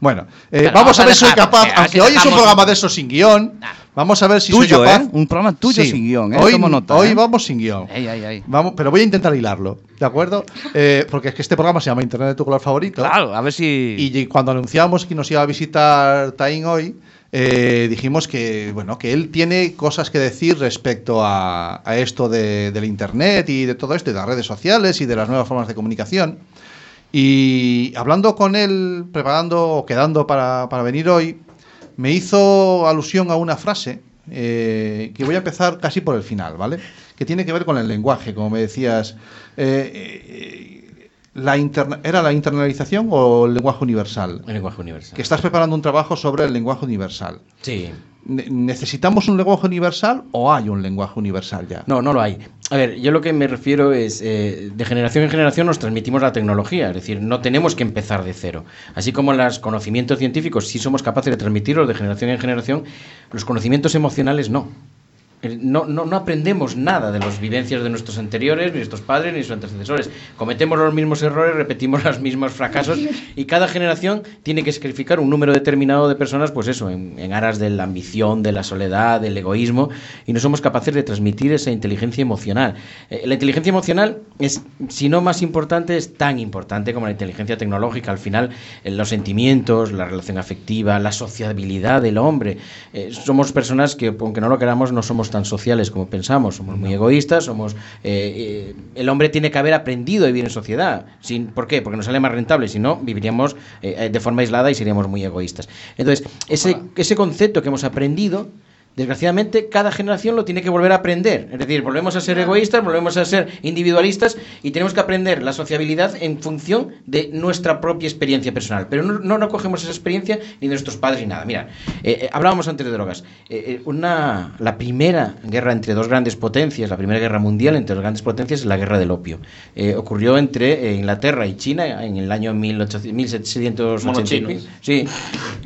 Bueno, eh, vamos vamos a ver si soy capaz, aunque hoy es un programa de esos sin guion, vamos a ver si Tuyo, soy capaz. ¿eh? Un programa tuyo sin guion, ¿eh? Hoy, nota, hoy ¿eh? vamos sin guion. Ay, ay, ay. Vamos, pero voy a intentar hilarlo, ¿de acuerdo? Eh, porque es que este programa se llama Internet de tu color favorito. Claro, a ver si. Y cuando anunciamos que nos iba a visitar Tain hoy, eh, dijimos que bueno que él tiene cosas que decir respecto a, a esto de- del internet y de todo esto, y de las redes sociales y de las nuevas formas de comunicación. Y hablando con él, preparando o quedando para, para venir hoy, me hizo alusión a una frase eh, que voy a empezar casi por el final, ¿vale? Que tiene que ver con el lenguaje, como me decías. Eh, eh, la interna- ¿Era la internalización o el lenguaje universal? El lenguaje universal. Que estás preparando un trabajo sobre el lenguaje universal. Sí. Ne- ¿Necesitamos un lenguaje universal o hay un lenguaje universal ya? No, no lo hay. A ver, yo lo que me refiero es, eh, de generación en generación nos transmitimos la tecnología, es decir, no tenemos que empezar de cero. Así como los conocimientos científicos sí somos capaces de transmitirlos de generación en generación, los conocimientos emocionales no. No, no, no aprendemos nada de las vivencias de nuestros anteriores, ni nuestros padres, ni nuestros antecesores. Cometemos los mismos errores, repetimos los mismos fracasos y cada generación tiene que sacrificar un número determinado de personas, pues eso, en, en aras de la ambición, de la soledad, del egoísmo, y no somos capaces de transmitir esa inteligencia emocional. Eh, la inteligencia emocional es, si no más importante, es tan importante como la inteligencia tecnológica. Al final, eh, los sentimientos, la relación afectiva, la sociabilidad del hombre. Eh, somos personas que, aunque no lo queramos, no somos tan sociales como pensamos. Somos muy egoístas, somos... eh, eh, el hombre tiene que haber aprendido a vivir en sociedad. Sin, ¿Por qué? Porque nos sale más rentable. Si no, viviríamos eh, de forma aislada y seríamos muy egoístas. Entonces, ese, ese concepto que hemos aprendido... Desgraciadamente, cada generación lo tiene que volver a aprender. Es decir, volvemos a ser egoístas, volvemos a ser individualistas y tenemos que aprender la sociabilidad en función de nuestra propia experiencia personal. Pero no, no, no cogemos esa experiencia ni de nuestros padres ni nada. Mira, eh, eh, hablábamos antes de drogas. Eh, eh, una, la primera guerra entre dos grandes potencias, la primera guerra mundial entre dos grandes potencias es la guerra del opio. Eh, ocurrió entre Inglaterra y China en el año 1800 1789. Monochinos. Sí,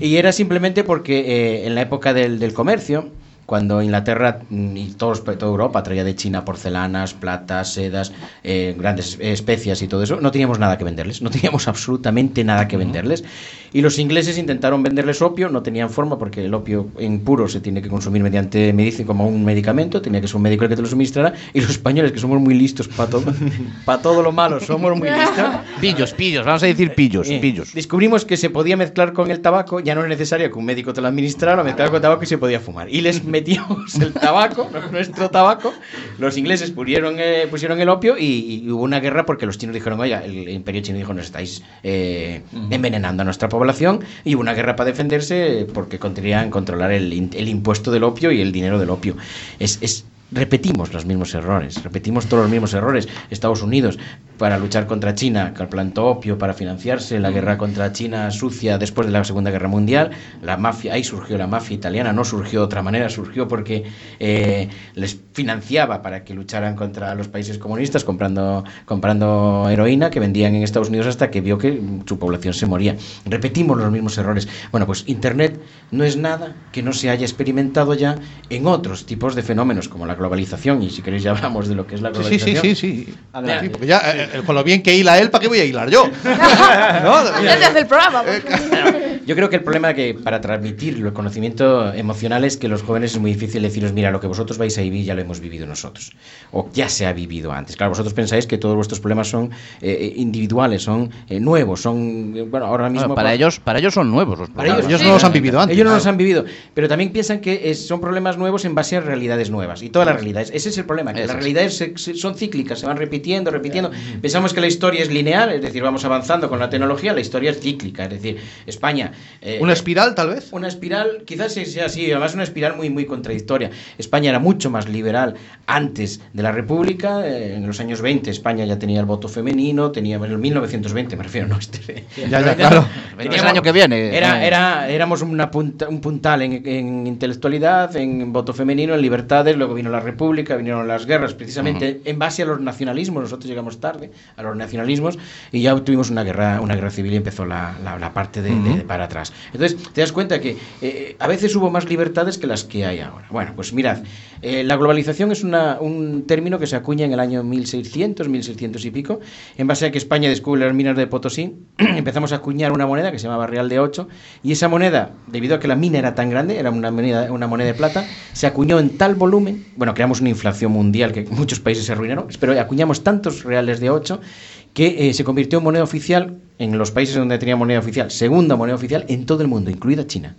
y era simplemente porque en la época del, del comercio, cuando Inglaterra y todos, toda Europa traía de China porcelanas, platas, sedas, eh, grandes especias y todo eso, no teníamos nada que venderles, no teníamos absolutamente nada que venderles. Y los ingleses intentaron venderles opio, no tenían forma porque el opio en puro se tiene que consumir mediante medicina como un medicamento, tenía que ser un médico el que te lo suministrara, y los españoles, que somos muy listos para todo, para todo lo malo, somos muy listos. Pillos, pillos, vamos a decir pillos, Eh, pillos. Descubrimos que se podía mezclar con el tabaco, ya no es necesario que un médico te lo administrara, lo mezclaba con tabaco y se podía fumar. Y les metíamos el tabaco, nuestro tabaco, los ingleses pusieron, eh, pusieron el opio y, y hubo una guerra porque los chinos dijeron, oiga, el imperio chino dijo, nos estáis eh, envenenando a nuestra población y hubo una guerra para defenderse porque querían controlar el, el impuesto del opio y el dinero del opio. Es, es repetimos los mismos errores, repetimos todos los mismos errores. Estados Unidos, para luchar contra China, que plantó opio para financiarse la guerra contra China sucia después de la Segunda Guerra Mundial, la mafia, ahí surgió la mafia italiana, no surgió de otra manera, surgió porque eh, les financiaba para que lucharan contra los países comunistas comprando, comprando heroína que vendían en Estados Unidos hasta que vio que su población se moría. Repetimos los mismos errores. Bueno, pues Internet no es nada que no se haya experimentado ya en otros tipos de fenómenos como la globalización y si queréis ya hablamos de lo que es la Sí, sí, globalización. sí, sí, sí. Adelante. Sí, porque ya, eh, eh, con lo bien que hila él, ¿para qué voy a hilar yo? ¿No? Ya te hace el programa. Yo creo que el problema que para transmitir el conocimiento emocional es que los jóvenes es muy difícil deciros, mira, lo que vosotros vais a vivir ya lo hemos vivido nosotros. O ya se ha vivido antes. Claro, vosotros pensáis que todos vuestros problemas son eh, individuales, son eh, nuevos, son, eh, bueno, ahora mismo... Bueno, para, ellos, para ellos son nuevos los Para ellos, Ellos sí. no los han vivido antes. Ellos no Claro. los han vivido, pero también piensan que es- son problemas nuevos en base a realidades nuevas. Y todas las realidades, ese es el problema, que las es. realidades se- se- son cíclicas, se van repitiendo, repitiendo. Pensamos que la historia es lineal, es decir, vamos avanzando con la tecnología, la historia es cíclica, es decir, España Eh, ¿Una espiral, tal vez? Una espiral, quizás sea así, además una espiral muy, muy contradictoria. España era mucho más liberal antes de la República, eh, en los años 20 España ya tenía el voto femenino, tenía, en el 1920 me refiero, no este. Ya, ya, claro. Es el año que viene. Era, Eh, era, éramos una punta- un puntal en, en intelectualidad, en voto femenino, en libertades, luego vino la República, vinieron las guerras, precisamente en base a los nacionalismos, nosotros llegamos tarde a los nacionalismos y ya tuvimos una guerra, una guerra civil y empezó la, la- la parte de, de- de para Entonces, te das cuenta que eh, a veces hubo más libertades que las que hay ahora. Bueno, pues mirad, eh, la globalización es una- un término que se acuña en el año 1600, 1600 y pico, en base a que España descubre las minas de Potosí, empezamos a acuñar una moneda que se llamaba Real de 8, y esa moneda, debido a que la mina era tan grande, era una moneda, una moneda de plata, se acuñó en tal volumen, bueno, creamos una inflación mundial que muchos países se arruinaron, pero acuñamos tantos reales de 8 que eh, se convirtió en moneda oficial en los países donde tenía moneda oficial, segunda moneda oficial en todo el mundo, incluida China.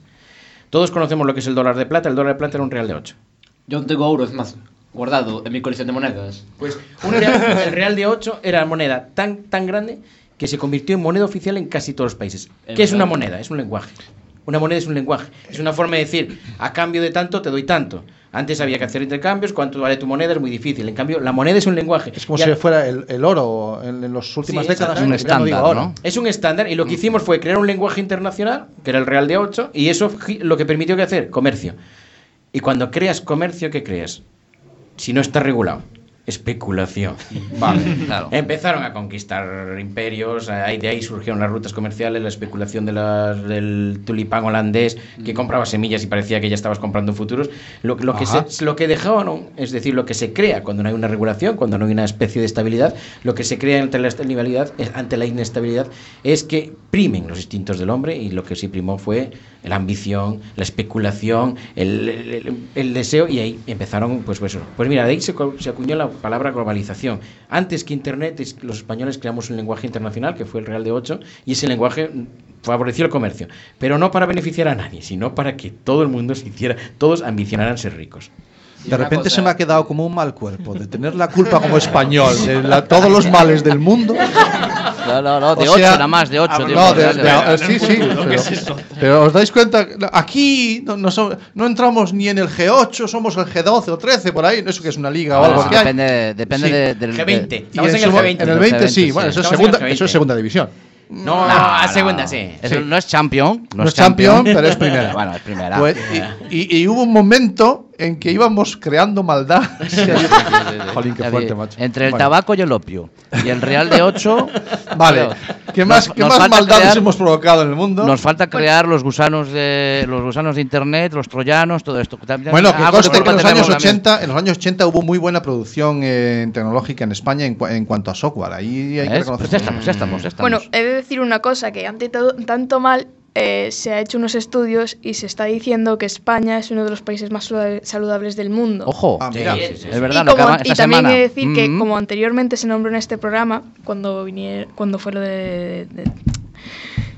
Todos conocemos lo que es el dólar de plata, el dólar de plata era un real de 8. Yo tengo euros más guardado en mi colección de monedas. Pues un real- el real de 8 era moneda tan, tan grande que se convirtió en moneda oficial en casi todos los países. Es ¿Qué es una moneda? Es un lenguaje. Una moneda es un lenguaje. Es una forma de decir, a cambio de tanto te doy tanto. Antes había que hacer intercambios, cuánto vale tu moneda es muy difícil. En cambio, la moneda es un lenguaje. Es como Y si fuera el, el oro en, en las últimas Sí, décadas. no digo estándar. Es un estándar y lo que hicimos fue crear un lenguaje internacional, que era el Real de 8, y eso lo que permitió que hacer comercio. Y cuando creas comercio, ¿qué creas? Si no está regulado. Especulación. Vale. Claro. Empezaron a conquistar imperios, ahí de ahí surgieron las rutas comerciales, la especulación de las- del tulipán holandés, que compraba semillas y parecía que ya estabas comprando futuros. Lo, lo que, se, lo que dejaron, es decir, lo que se crea cuando no hay una regulación, cuando no hay una especie de estabilidad, lo que se crea ante la estabilidad, es- ante la inestabilidad, es que primen los instintos del hombre y lo que sí primó fue la ambición, la especulación, el, el- el- deseo y ahí empezaron, pues, pues, pues mira, de ahí se, se acuñó la palabra globalización. Antes que Internet, los españoles creamos un lenguaje internacional que fue el Real de 8 y ese lenguaje mm, favoreció el comercio, pero no para beneficiar a nadie, sino para que todo el mundo se hiciera, todos ambicionaran ser ricos. De repente cosa- se me ha quedado como un mal cuerpo de tener la culpa como español de la- todos los males del mundo. No, no, no, de O 8 sea, nada más, de 8. Ah, no, de- de- sí, sí. Pero, pero os dais cuenta, aquí no, no, no entramos ni en el G8, somos el G12 o 13, por ahí, eso que es una liga o algo que hay. depende depende Sí. de- del G20. de- Y Estamos en el G20. En el 20 sí, bueno, eso es, segunda, eso es G20. segunda división. No, No, a no. segunda sí. Eso Sí. no es champion. No, No es champion, pero es primera. bueno, es primera. Pues, y, y- y hubo un momento en que íbamos creando maldad. Jolín, qué fuerte, macho. Entre el Bueno. tabaco y el opio. Y el Real de 8. Vale. ¿Qué más, Nos- qué nos más falta maldades crear- hemos provocado en el mundo? Nos falta crear los gusanos de los gusanos de internet, los troyanos, todo esto. También- Bueno, que conste que en los años también. 80, en los años 80 hubo muy buena producción eh, tecnológica en España en, cua- en cuanto a software. Ahí hay que ¿Ves? reconocer. Pues ya estamos, ya estamos, ya estamos. Bueno, he de decir una cosa, que ante todo, tanto mal eh, se ha hecho unos estudios y se está diciendo que España es uno de los países más saluda- saludables del mundo. Ojo, Ah, mira. Sí, sí, sí. es verdad, y lo como- acaba- y también semana. he de decir que Mm. como anteriormente se nombró en este programa, cuando vinier- cuando fue lo de, de-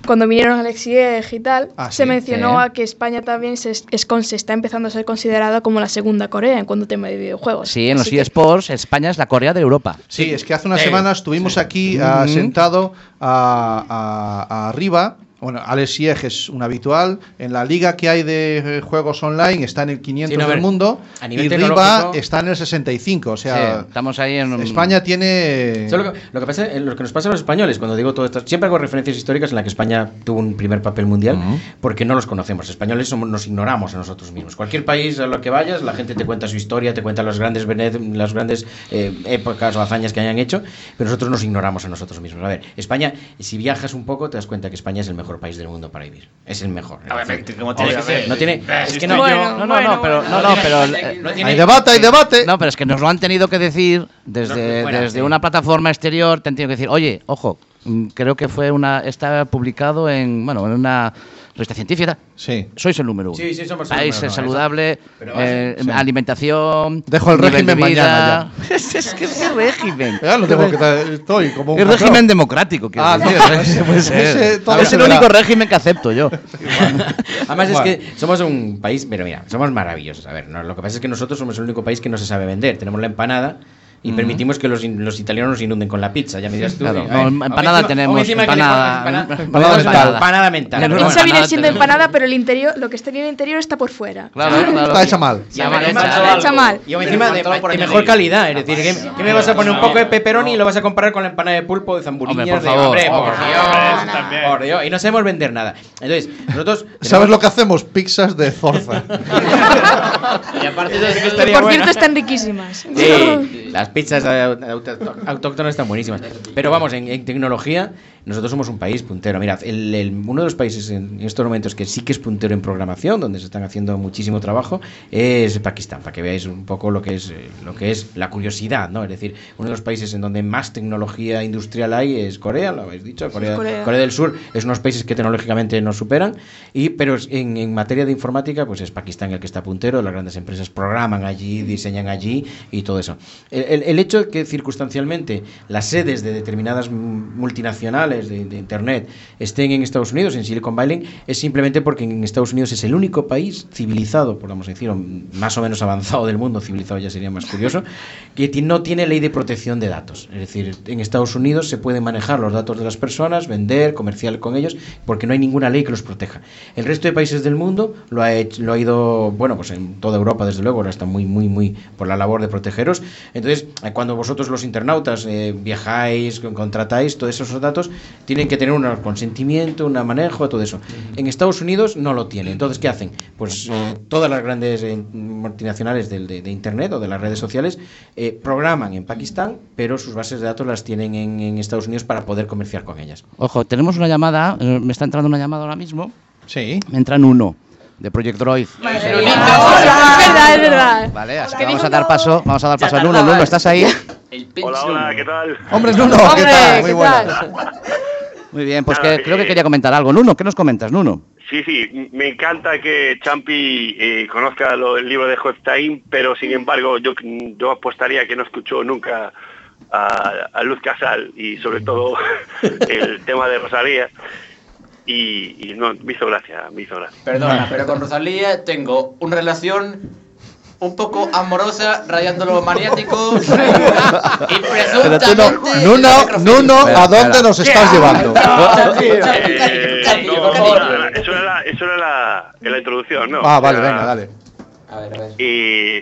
cuando vinieron Alex y Eg y tal, Ah, se sí, mencionó sí. a que España también se, es, es con- se está empezando a ser considerada como la segunda Corea en cuanto a tema de videojuegos. Sí, en los que- eSports, España es la Corea de Europa. Sí, es que hace unas Sí. semanas estuvimos aquí ah, sentado a- a- a arriba. Bueno, Alex Sieg es un habitual. En la liga que hay de eh, juegos online está en el 500 Sí, no, a del mundo. y Riva está en el 65. O sea, Sí, estamos ahí en España tiene. Es lo, que, lo que pasa, lo que nos pasa a los españoles, cuando digo todo esto, siempre hago referencias históricas en la que España tuvo un primer papel mundial, porque no los conocemos. Los españoles somos, nos ignoramos a nosotros mismos. Cualquier país a lo que vayas, la gente te cuenta su historia, te cuenta los grandes, las grandes eh, épocas o hazañas que hayan hecho, pero nosotros nos ignoramos a nosotros mismos. A ver, España, si viajas un poco, te das cuenta que España es el mejor país del mundo para vivir. Es el mejor. Obviamente, como tiene que Obviamente. ser. No tiene. Es que no. Bueno, No, no, bueno, no, pero, bueno. no, no, pero, no tiene- Hay debate, hay debate. no, pero es que nos lo han tenido que decir desde, desde sí. una plataforma exterior, te han tenido que decir, oye, ojo, mm, creo que fue una, está publicado en, bueno, en una revista científica. Sí. Sois el número uno. Sí, sí, somos el País número uno, saludable, eh, sí. alimentación. Dejo el régimen de mañana es, es que qué régimen. Ya lo tengo que estoy como un Es patrón. régimen democrático. Ah, no, ese puede ser. Ese todo es el único régimen que acepto yo. Además Bueno. es que somos un país, pero mira, somos maravillosos. A ver, no, lo que pasa es que nosotros somos el único país que no se sabe vender. Tenemos la empanada, y permitimos que los, in- los italianos nos inunden con la pizza. Ya me dirás tú. Claro, no, ver, empanada tenemos, empanada- empanada empanada mental. Empanada mental. Pizza bueno, viene siendo tenemos. empanada, pero el interior, lo que está en el interior está por fuera. Claro, claro. Está hecha mal. Está hecha mal. Y encima de, de mejor calidad, es decir, ¿qué, qué me vas a poner un poco de pepperoni y lo vas a comparar con la empanada de pulpo de zamburiñas? Hombre, por de, favor. hombre, por Dios, también. por Dios, y no sabemos vender nada. Entonces, nosotros ¿Sabes lo que hacemos? Pizzas de zorza. Y aparte de Que eso, por cierto están riquísimas. Sí, las pizzas autóctonas están buenísimas. Pero vamos, en tecnología, nosotros somos un país puntero. Mirad, el- el- uno de los países en estos momentos que sí que es puntero en programación, donde se están haciendo muchísimo trabajo, es Pakistán, para que veáis un poco lo que es eh, lo que es la curiosidad, ¿no? Es decir, uno de los países en donde más tecnología industrial hay es Corea, lo habéis dicho, Corea, Corea. Corea del Sur es unos países que tecnológicamente nos superan, y pero en, en materia de informática, pues es Pakistán el que está puntero, las grandes empresas programan allí, diseñan allí y todo eso. El, el- hecho de que circunstancialmente las sedes de determinadas m- de, de Internet estén en Estados Unidos, en Silicon Valley, es simplemente porque en Estados Unidos es el único país civilizado, podemos decir, o más o menos avanzado del mundo, civilizado ya sería más curioso, que no tiene ley de protección de datos. Es decir, en Estados Unidos se pueden manejar los datos de las personas, vender, comercial con ellos, porque no hay ninguna ley que los proteja. El resto de países del mundo lo ha, hecho- lo ha ido, bueno, pues en toda Europa, desde luego, ahora está muy, muy, muy por la labor de protegeros. Entonces, eh, cuando vosotros los internautas eh, viajáis, con- contratáis, todos esos datos tienen que tener un consentimiento, un manejo, todo eso. En Estados Unidos no lo tienen. Entonces, ¿qué hacen? Pues eh, todas las grandes eh, multinacionales del- de, de Internet o de las redes sociales eh, programan en Pakistán, pero sus bases de datos las tienen en, en Estados Unidos para poder comerciar con ellas. Ojo, tenemos una llamada, eh, me está entrando una llamada ahora mismo. Sí. Me entran uno, de Project Droid. Es verdad, es verdad. Vale, así que vamos a dar paso, vamos a dar paso a Nuno. Nuno, ¿estás ahí? Hola, hola, ¿qué tal? Hombre, Nuno, ¿qué tal? Muy ¿qué buena. tal? Muy bien, pues Nada, que, creo que quería comentar algo. Nuno, ¿qué nos comentas, Nuno? Sí, sí, me encanta que Champi eh, conozca lo- el libro de Hofstein, pero sin embargo yo, yo apostaría que no escuchó nunca a, a Luz Casal y sobre todo el tema de Rosalía y, y no, me hizo gracia, me hizo gracia. Perdona, pero con Rosalía tengo una relación un poco amorosa, rayando lo maniático y tú no, presuntamente Nuno, Nuno, ¿a dónde nos estás llevando? Eso era, la, eso era la, en la introducción, ¿no? Ah, vale, Era- venga, dale. A ver, a ver. Y,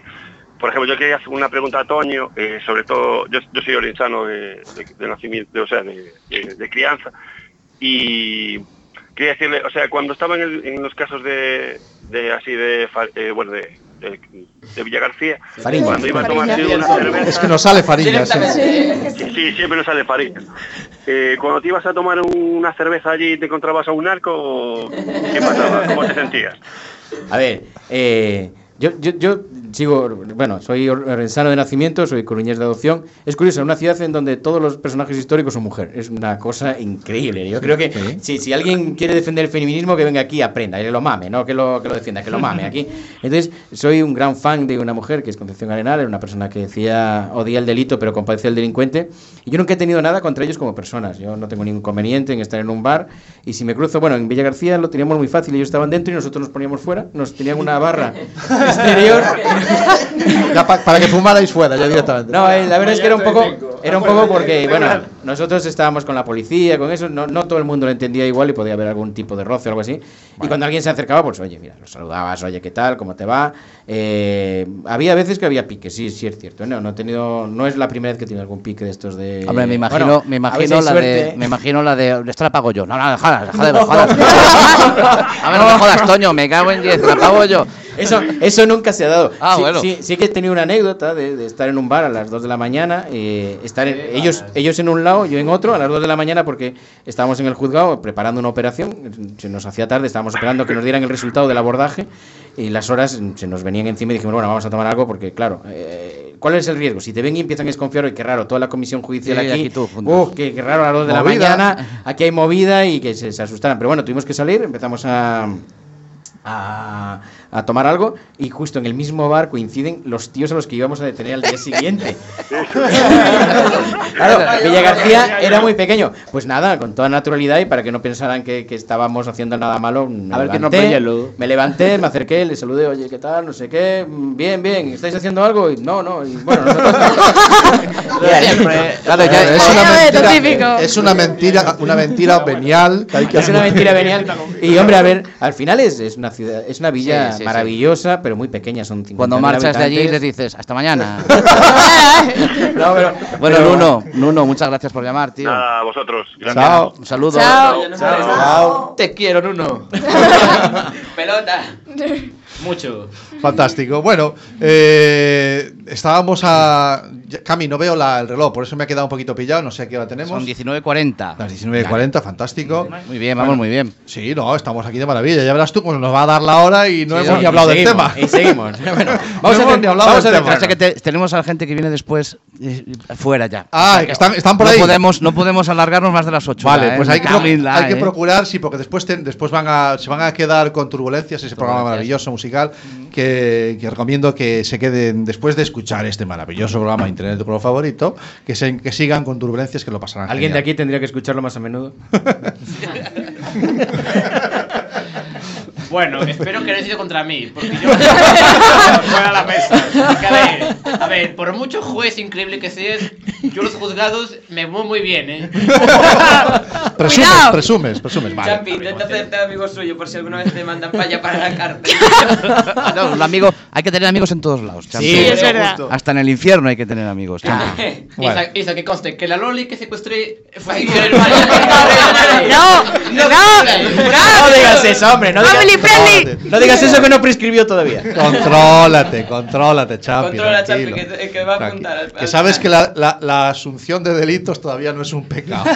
por ejemplo, yo quería hacer una pregunta a Toño, eh, sobre todo, yo, yo soy oriensano de, de- de nacimiento, o sea, de, de- de crianza, y quería decirle, o sea, cuando estaba en, el- en los casos de, de así de, fa- eh, bueno, de, de, de Villa García, Fariña. cuando iba a Fariña. tomarse una cerveza, Es que nos sale farina. sí. Sí, siempre nos sale Fariña. Eh, cuando te ibas a tomar una cerveza allí y te encontrabas a un narco, ¿qué pasaba? ¿Cómo te sentías? A ver, eh, yo, yo, yo sigo, bueno, soy or- orensano de nacimiento, soy coruñés de adopción. Es curioso, una ciudad en donde todos los personajes históricos son mujeres. Es una cosa increíble. Yo creo que si, si alguien quiere defender el feminismo, que venga aquí y aprenda, que lo mame, no que lo, que lo defienda, que lo mame aquí. Entonces, soy un gran fan de una mujer que es Concepción Arenal, era una persona que decía, odia el delito, pero compadece al delincuente. Y yo nunca he tenido nada contra ellos como personas. Yo no tengo ningún inconveniente en estar en un bar. Y si me cruzo, bueno, en Villa García lo teníamos muy fácil. Ellos estaban dentro y nosotros nos poníamos fuera. Nos tenían una barra exterior. Ya pa- para que fumarais fuera, ya directamente. No, eh, la verdad es que era un poco, era un poco porque, bueno, nosotros estábamos con la policía, con eso, no, no todo el mundo lo entendía igual y podía haber algún tipo de roce o algo así. Y cuando alguien se acercaba, pues oye, mira, lo saludabas, oye, ¿qué tal? ¿Cómo te va? Eh, había veces que había piques, sí, sí es cierto. No, no he tenido, no es la primera vez que he tenido algún pique de estos de. Hombre, me imagino, Bueno, me imagino la suerte. de, me imagino la de, esta la pago yo. No, no, déjala, déjala, no, jodas. A ver, no me jodas, Toño, me cago en 10, la pago yo. Eso, eso nunca se ha dado. Ah, sí, bueno. sí, sí que he tenido una anécdota de, de estar en un bar a las 2 de la mañana, eh, estar en- ellos, ellos en un lado, yo en otro, a las 2 de la mañana porque estábamos en el juzgado preparando una operación, se nos hacía tarde, estábamos esperando que nos dieran el resultado del abordaje y las horas se nos venían encima y dijimos, bueno, vamos a tomar algo porque, claro, eh, ¿cuál es el riesgo? Si te ven y empiezan a desconfiar, "Oye, qué raro, toda la comisión judicial Sí, aquí, aquí uf, qué, qué raro a las 2 de la mañana, aquí hay movida y que se, se asustaran. Pero bueno, tuvimos que salir, empezamos a a, a tomar algo y justo en el mismo bar coinciden los tíos a los que íbamos a detener al día siguiente. claro, Villa García era muy pequeño. Pues nada, con toda naturalidad y para que no pensaran que, que estábamos haciendo nada malo, me A ver levanté, rompe hielo. me levanté, me acerqué, le saludé, oye, ¿qué tal? No sé qué, "Mm, bien, bien, ¿estáis haciendo algo? Y, no, no, y bueno, nosotros Claro, ya- Bueno, es, una mentira, es una mentira, una mentira venial que hay que Es una mentira venial. Y hombre, a ver, al final es, es una ciudad, es una villa Sí, sí, sí. maravillosa, pero muy pequeña, son 50.000 Cuando marchas de allí les dices, hasta mañana. No, pero- bueno, pero- Nuno, Nuno, muchas gracias por llamar, tío. Nada, a vosotros. Gracias. Chao. Un saludo. Chao. Chao. Te quiero, Nuno. Pelota. Mucho. Fantástico. Bueno, eh, estábamos a. Cami, no veo la- el reloj, por eso me ha quedado un poquito pillado. No sé a qué hora tenemos. Son 19.40. Las 19.40, fantástico. Muy bien, vamos muy bien. Sí, no, estamos aquí de maravilla. Ya verás tú cómo nos va a dar la hora y no Sí, hemos no, ni hablado del seguimos, tema. Y seguimos. Bueno, No vamos a hemos hacer- ni hablado vamos a del tema. Pasa que te- tenemos a la gente que viene después eh, fuera ya. Ah, O sea que están- están por no ahí. Podemos, no podemos alargarnos más de las 8. Vale, pues hay que, hay que eh. procurar, sí, porque después, te- después van a, se van a quedar con turbulencias, ese programa maravilloso musical que, que recomiendo que se queden después de escuchar este maravilloso programa de Internet de tu color favorito, que, se, que sigan con turbulencias que lo pasarán. Alguien de aquí tendría que escucharlo más a menudo. Bueno, espero que no haya sido contra mí, porque yo fuera a la mesa. A ver, a ver, por mucho juez increíble que seas, yo los juzgados me voy muy bien, ¿eh? Presumes, Cuidado. presumes, presumes. Vale. Champi, intenta hacerte amigo suyo por si alguna vez te mandan para allá para la cárcel. No, el amigo, hay que tener amigos en todos lados. Champi. Sí, es verdad. justo. Hasta en el infierno hay que tener amigos. Champi. Bueno. Isa, Isa, que conste que la Loli que secuestré fue sin querer. No, no, No digas eso, hombre. No digas, friendly. no digas eso que no prescribió todavía. Contrólate, contrólate, Champi. Controla, tranquilo. Champi, que, que va a Tranqui- apuntar al. Que al- sabes que la, la- la asunción de delitos todavía no es un pecado.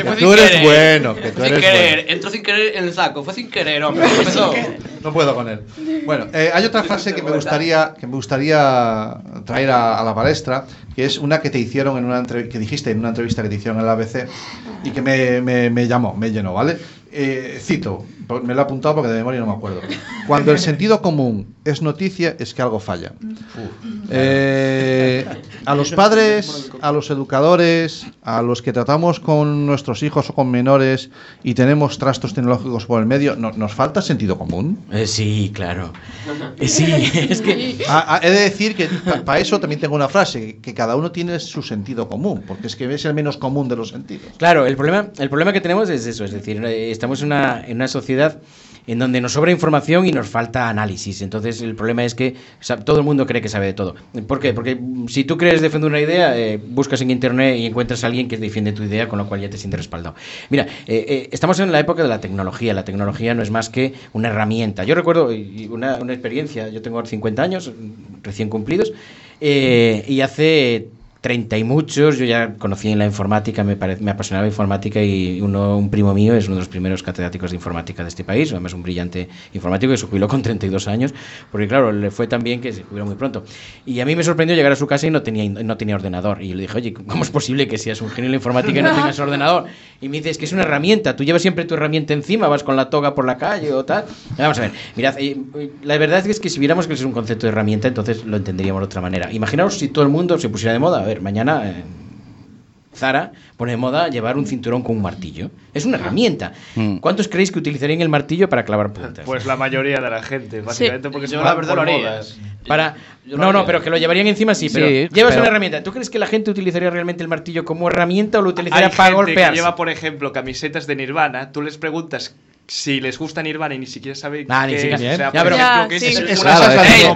Que fue tú sin eres querer. bueno, que tú Fue sin eres querer, bueno. entró sin querer en el saco, fue sin querer, hombre. Empezó. No puedo con él. Bueno, eh, hay otra frase que me gustaría que me gustaría traer a, a la palestra, que es una que te hicieron en una que dijiste en una entrevista que te hicieron en la ABC y que me, me- me llamó, me llenó, ¿vale? Eh, cito, me lo he apuntado porque de memoria no me acuerdo. Cuando el sentido común es noticia, es que algo falla. Eh, a los padres, a los educadores, a los que tratamos con nuestros hijos o con menores y tenemos trastos tecnológicos por el medio, ¿no- ¿nos falta sentido común? Eh, sí, claro. Eh, sí, es que. Ah, ah, he de decir que para eso también tengo una frase, que cada uno tiene su sentido común, porque es que es el menos común de los sentidos. Claro, el problema, el problema que tenemos es eso, es decir, estamos una, en una sociedad en donde nos sobra información y nos falta análisis. Entonces, el problema es que todo el mundo cree que sabe de todo. ¿Por qué? Porque si tú crees defender una idea, eh, buscas en internet y encuentras a alguien que defiende tu idea, con lo cual ya te sientes respaldado. Mira, eh, eh, estamos en la época de la tecnología. La tecnología no es más que una herramienta. Yo recuerdo una, una experiencia, yo tengo ahora 50 años, recién cumplidos, y hace 30 y muchos, yo ya conocí en la informática, me, pare- me apasionaba la informática y uno, un primo mío es uno de los primeros catedráticos de informática de este país, además un brillante informático que se jubiló con 32 años, porque claro, le fue tan bien que se jubiló muy pronto. Y a mí me sorprendió llegar a su casa y no tenía, no tenía ordenador. Y yo le dije, oye, ¿cómo es posible que seas un genio en la informática y no tengas ordenador? Y me dice, es que es una herramienta, tú llevas siempre tu herramienta encima, vas con la toga por la calle o tal. Vamos a ver, mirad, eh, eh, la verdad es que si viéramos que es un concepto de herramienta, entonces lo entenderíamos de otra manera. Imaginaos si todo el mundo se pusiera de moda, a ver, mañana... eh, Zara pone de moda llevar un cinturón con un martillo. Es una herramienta. Mm. ¿Cuántos creéis que utilizarían el martillo para clavar puntas? Pues la mayoría de la gente, básicamente porque Yo se la van verdad. Para... No, no, pero que lo llevarían encima sí, pero Sí, llevas pero- una herramienta. ¿Tú crees que la gente utilizaría realmente el martillo como herramienta o lo utilizaría Hay para gente que golpear? lleva, por ejemplo, camisetas de Nirvana. Tú les preguntas si les gusta Nirvana y ni siquiera saben Ah, ni qué siquiera. es. O sea, Ya, por pero- ejemplo, Ya, que sí. es Es- Claro,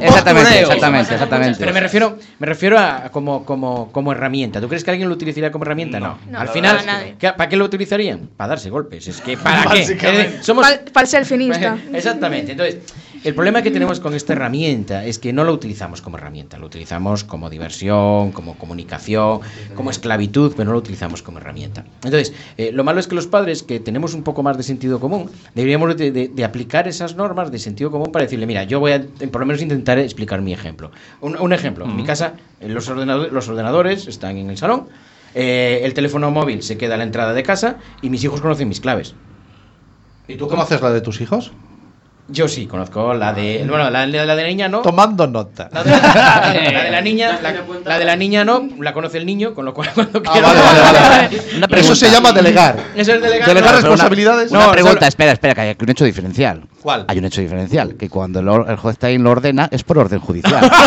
exactamente, exactamente, exactamente. Pero me refiero, me refiero a como, como, como herramienta. ¿Tú crees que alguien lo utilizaría como herramienta? No. No, Al no, final, para. ¿qué- ¿para qué lo utilizarían? Para darse golpes. Es que ¿para qué? Somos Para, para el selfinista. Exactamente. Entonces, el problema que tenemos con esta herramienta es que no la utilizamos como herramienta, lo utilizamos como diversión, como comunicación, como esclavitud, pero no lo utilizamos como herramienta. Entonces, eh, lo malo es que los padres, que tenemos un poco más de sentido común, deberíamos de, de- de aplicar esas normas de sentido común para decirle, mira, yo voy a, eh, por lo menos intentar explicar mi ejemplo. Un, un ejemplo, en mi casa, eh, los, ordenado- los ordenadores están en el salón, eh, el teléfono móvil se queda a la entrada de casa y mis hijos conocen mis claves. ¿Y tú cómo haces la de tus hijos? Yo sí, conozco la de. Bueno, la, la- la de la niña no. Tomando nota. La de la, de la niña, la, la de la niña no, la conoce el niño, con lo cual cuando quiera. vale, vale, vale. Una Eso se llama delegar. Eso es delegar. Delegar No, Pero una- responsabilidades. Una, No, pregunta, solo- espera, espera, que hay un hecho diferencial. ¿Cuál? Hay un hecho diferencial, que cuando el, or- el juez Tain lo ordena es por orden judicial.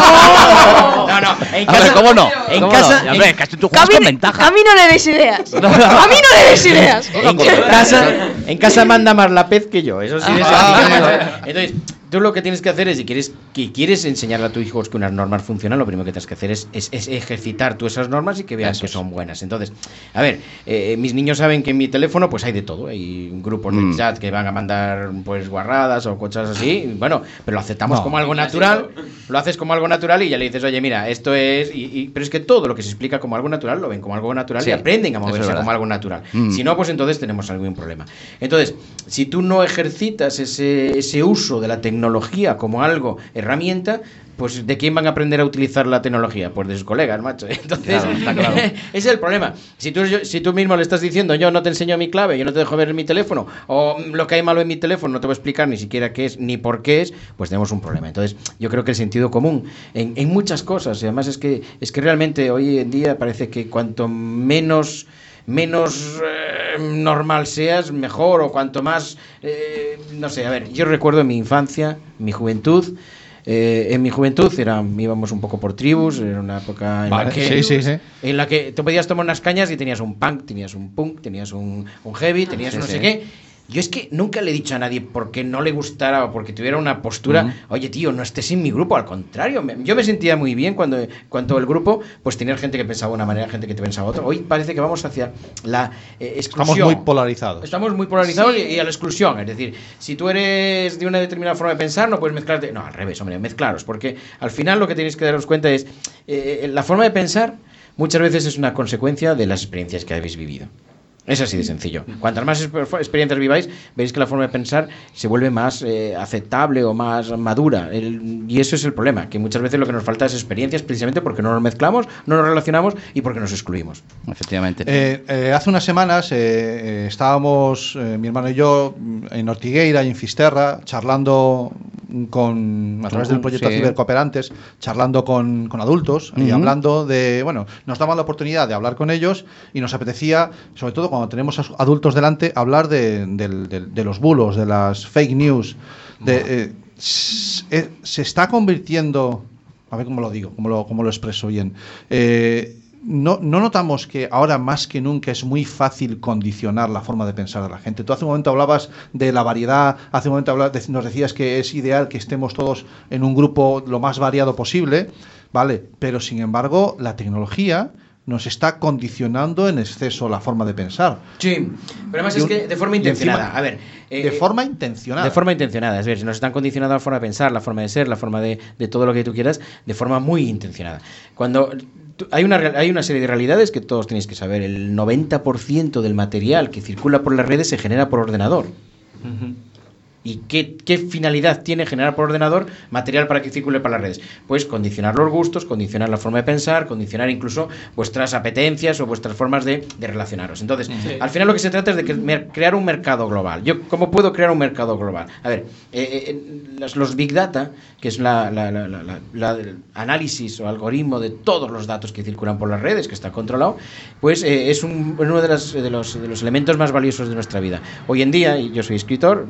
No, no, en ver, casa. ¿cómo no? En ¿Cómo casa. no? A ver, en- que tú juegas con ventaja. A mí no le des ideas. A mí no le des ideas. En casa, en casa manda más la pez que yo, eso sí. eso Ah. Entonces, tú lo que tienes que hacer es, si quieres, que quieres enseñarle a tu hijo que unas normas funcionan, lo primero que tienes que hacer es, es- es ejercitar tú esas normas y que vean Eso que es. son buenas. Entonces, a ver, eh, mis niños saben que en mi teléfono pues hay de todo, hay grupos de Mm. chat que van a mandar pues guarradas o cosas así, bueno, pero lo aceptamos No. como algo natural, lo haces como algo natural y ya le dices, oye, mira, esto es, y, y- pero es que todo lo que se explica como algo natural lo ven como algo natural Sí, y aprenden a moverse como algo natural. Mm. Si no, pues entonces tenemos algún problema. Entonces, si tú no ejercitas ese, ese uso de la tecnología como algo, herramienta, pues ¿de quién van a aprender a utilizar la tecnología? Pues de sus colegas, macho. Entonces, Claro, está claro. ese es el problema. Si tú, yo- si tú mismo le estás diciendo, yo no te enseño mi clave, yo no te dejo ver mi teléfono, o lo que hay malo en mi teléfono no te voy a explicar ni siquiera qué es ni por qué es, pues tenemos un problema. Entonces, yo creo que el sentido común en, en muchas cosas, y además es que, es que realmente hoy en día parece que cuanto menos menos eh, normal seas, mejor, o cuanto más, eh, no sé, a ver, yo recuerdo mi infancia, mi juventud, eh, en mi juventud era, íbamos un poco por tribus, era una época en, la que, sí, sí, sí. en la que te podías tomar unas cañas y tenías un punk, tenías un punk, tenías un, un heavy, tenías no sé qué. Yo es que nunca le he dicho a nadie porque no le gustara o porque tuviera una postura, oye tío, no estés en mi grupo, al contrario, me- yo me sentía muy bien cuando, cuando el grupo, pues tenía gente que pensaba de una manera, gente que pensaba otra. Hoy parece que vamos hacia la eh, exclusión. Estamos muy polarizados. Estamos muy polarizados y, y a la exclusión. Es decir, si tú eres de una determinada forma de pensar, no puedes mezclarte. No, al revés, hombre, mezclaros. Porque al final lo que tenéis que daros cuenta es. eh, la forma de pensar muchas veces es una consecuencia de las experiencias que habéis vivido. Es así de sencillo. Cuantas más exper- experiencias viváis, veréis que la forma de pensar se vuelve más eh, aceptable o más madura. El- y eso es el problema, que muchas veces lo que nos falta es experiencias precisamente porque no nos mezclamos, no nos relacionamos y porque nos excluimos. Efectivamente. Eh, eh, hace unas semanas estábamos, eh, mi hermano y yo, mm, en Ortigueira y en Fisterra, charlando con, a través del proyecto Sí. Cibercooperantes, charlando con, con adultos y hablando de, bueno, nos daban la oportunidad de hablar con ellos y nos apetecía, sobre todo cuando tenemos a adultos delante, hablar de, del- de los bulos, de las fake news. De, eh, eh, se está convirtiendo, a ver cómo lo digo, cómo lo, cómo lo expreso bien. Eh, no, no notamos que ahora más que nunca es muy fácil condicionar la forma de pensar de la gente. Tú hace un momento hablabas de la variedad, hace un momento habla- de- nos decías que es ideal que estemos todos en un grupo lo más variado posible, ¿vale? Pero sin embargo, la tecnología nos está condicionando en exceso la forma de pensar. Sí, pero además es que de forma encima- intencionada. A ver, eh, de eh, forma intencionada. De forma intencionada, es decir, nos están condicionando la forma de pensar, la forma de ser, la forma de, de todo lo que tú quieras, de forma muy intencionada. Cuando hay una, hay una serie de realidades que todos tenéis que saber, el 90% del material que circula por las redes se genera por ordenador. ¿Y qué, qué finalidad tiene generar por ordenador material para que circule por las redes? Pues condicionar los gustos, condicionar la forma de pensar, condicionar incluso vuestras apetencias o vuestras formas de, de relacionaros. Entonces, al final lo que se trata es de crear un mercado global. Yo, ¿Cómo puedo crear un mercado global? A ver, eh, eh, los Big Data, que es la, análisis o algoritmo de todos los datos que circulan por las redes, que está controlado, pues eh, es un- uno de, las- de los, de los elementos más valiosos de nuestra vida. Hoy en día, y yo soy escritor,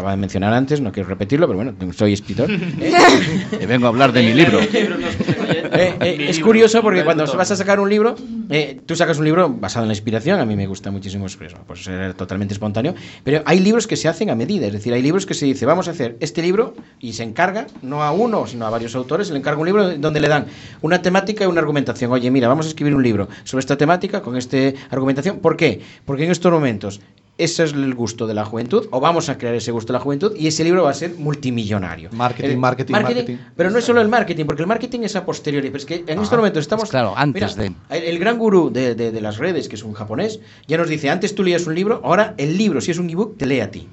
acaba de mencionar antes, no quiero repetirlo, pero bueno, soy escritor. Eh, Y vengo a hablar de mi libro. eh, eh, es curioso porque cuando vas a sacar un libro, eh, tú sacas un libro basado en la inspiración, a mí me gusta muchísimo eso, pues ser totalmente espontáneo, pero hay libros que se hacen a medida, es decir, hay libros que se dice, vamos a hacer este libro y se encarga, no a uno, sino a varios autores, se le encarga un libro donde le dan una temática y una argumentación. Oye, mira, vamos a escribir un libro sobre esta temática con esta argumentación. ¿Por qué? Porque en estos momentos ese es el gusto de la juventud, o vamos a crear ese gusto de la juventud, y ese libro va a ser multimillonario. Marketing, marketing, marketing. Pero no es solo el marketing, porque el marketing es a posteriori, pero es que en estos momentos estamos... Claro, antes Mira, de. El, el gran gurú de, de- de las redes, que es un japonés, ya nos dice, antes tú leías un libro, ahora el libro, si es un ebook, te lee a ti.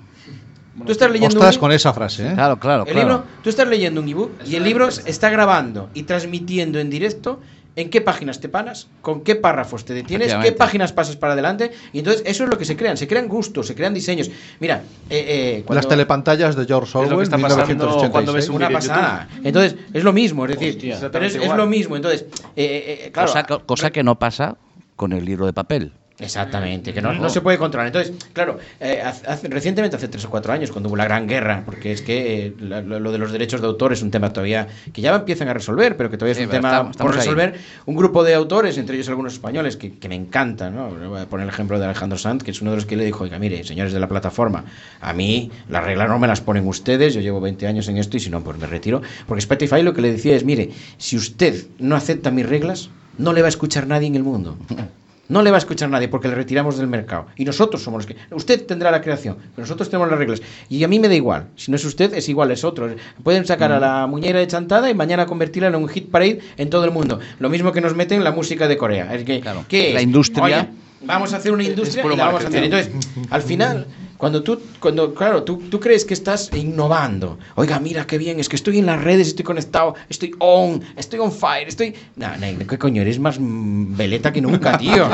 Tú estás leyendo Ostras un, con esa frase, ¿eh? Claro, claro, el claro. libro, tú estás leyendo un ebook y el libro está grabando y transmitiendo en directo en qué páginas te paras, con qué párrafos te detienes, qué páginas pasas para adelante. Y entonces eso es lo que se crean. Se crean gustos, se crean diseños. Mira, eh, eh, cuando- Las telepantallas de George lo que Orwell, está pasando 1986. cuando ves un una pasada. Entonces, es lo mismo, es decir, Hostia. pero es, es lo mismo. Entonces, eh, eh, eh, claro, cosa, cosa que no pasa con el libro de papel. Exactamente, que no, no se puede controlar. Entonces, claro, eh, hace- recientemente, hace tres o cuatro años, cuando hubo la gran guerra, porque es que eh, la- lo, de los derechos de autor es un tema todavía que ya empiezan a resolver, pero que todavía es Sí, un tema estamos- estamos por ahí. resolver. Un grupo de autores, entre ellos algunos españoles, que, que me encantan, ¿no? Voy a poner el ejemplo de Alejandro Sanz, que es uno de los que le dijo, oiga, mire, señores de la plataforma, a mí las reglas no me las ponen ustedes, yo llevo 20 años en esto y si no, pues me retiro. Porque Spotify lo que le decía es, mire, si usted no acepta mis reglas, no le va a escuchar nadie en el mundo. No le va a escuchar nadie porque le retiramos del mercado. Y nosotros somos los que... Usted tendrá la creación, pero nosotros tenemos las reglas. Y a mí me da igual. Si no es usted, es igual, es otro. Pueden sacar a la muñeira de chantada y mañana convertirla en un hit parade en todo el mundo. Lo mismo que nos meten la música de Corea. Es que, Claro. ¿qué La es? industria- Oye, vamos a hacer una industria y la vamos a hacer. Entonces, al final, cuando tú, cuando, claro, tú, tú crees que estás innovando. Oiga, mira qué bien, es que estoy en las redes, estoy conectado, estoy on, estoy on fire, estoy. No, no, ¿qué coño? Eres más veleta que nunca, tío.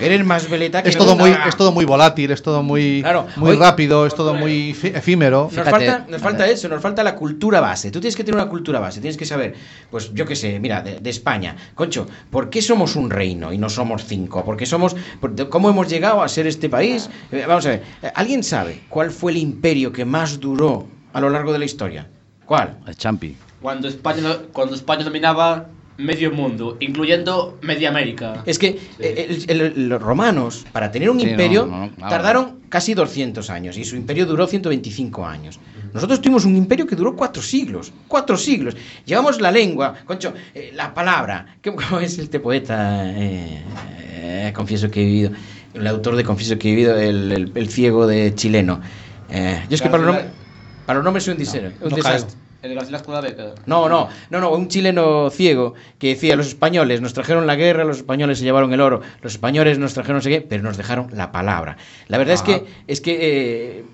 Eres más veleta que Es todo, nunca. muy, es todo muy volátil, es todo muy, Claro. muy Hoy- rápido, es todo muy efímero. Nos Fíjate. falta, nos falta eso, nos falta la cultura base. Tú tienes que tener una cultura base, tienes que saber, pues yo qué sé, mira, de, de España. Concho, ¿por qué somos un reino y no somos cinco? ¿Por qué somos, ¿Cómo hemos llegado a ser este país? Eh, Vamos a ver, ¿alguien sabe cuál fue el imperio que más duró a lo largo de la historia? ¿Cuál? El Champi. Cuando España, cuando España dominaba medio mundo, incluyendo media América. Es que eh, el- el- los romanos, para tener un Sí, imperio, no, no, claro. tardaron casi 200 años y su imperio duró 125 años. Nosotros tuvimos un imperio que duró cuatro siglos, cuatro siglos. Llevamos la lengua, concho, eh, la palabra. ¿Cómo, cómo es este poeta? Eh, eh, confieso que he vivido, el autor de Confieso que he vivido, el, el- el ciego de chileno. Eh, yo es que para los nombres, para los nombres soy un, disero- un no desastre. El Garcilaso de la Beca. No, no, no, no, un chileno ciego que decía, los españoles nos trajeron la guerra, los españoles se llevaron el oro, los españoles nos trajeron no sé qué, pero nos dejaron la palabra. La verdad es que, es que eh,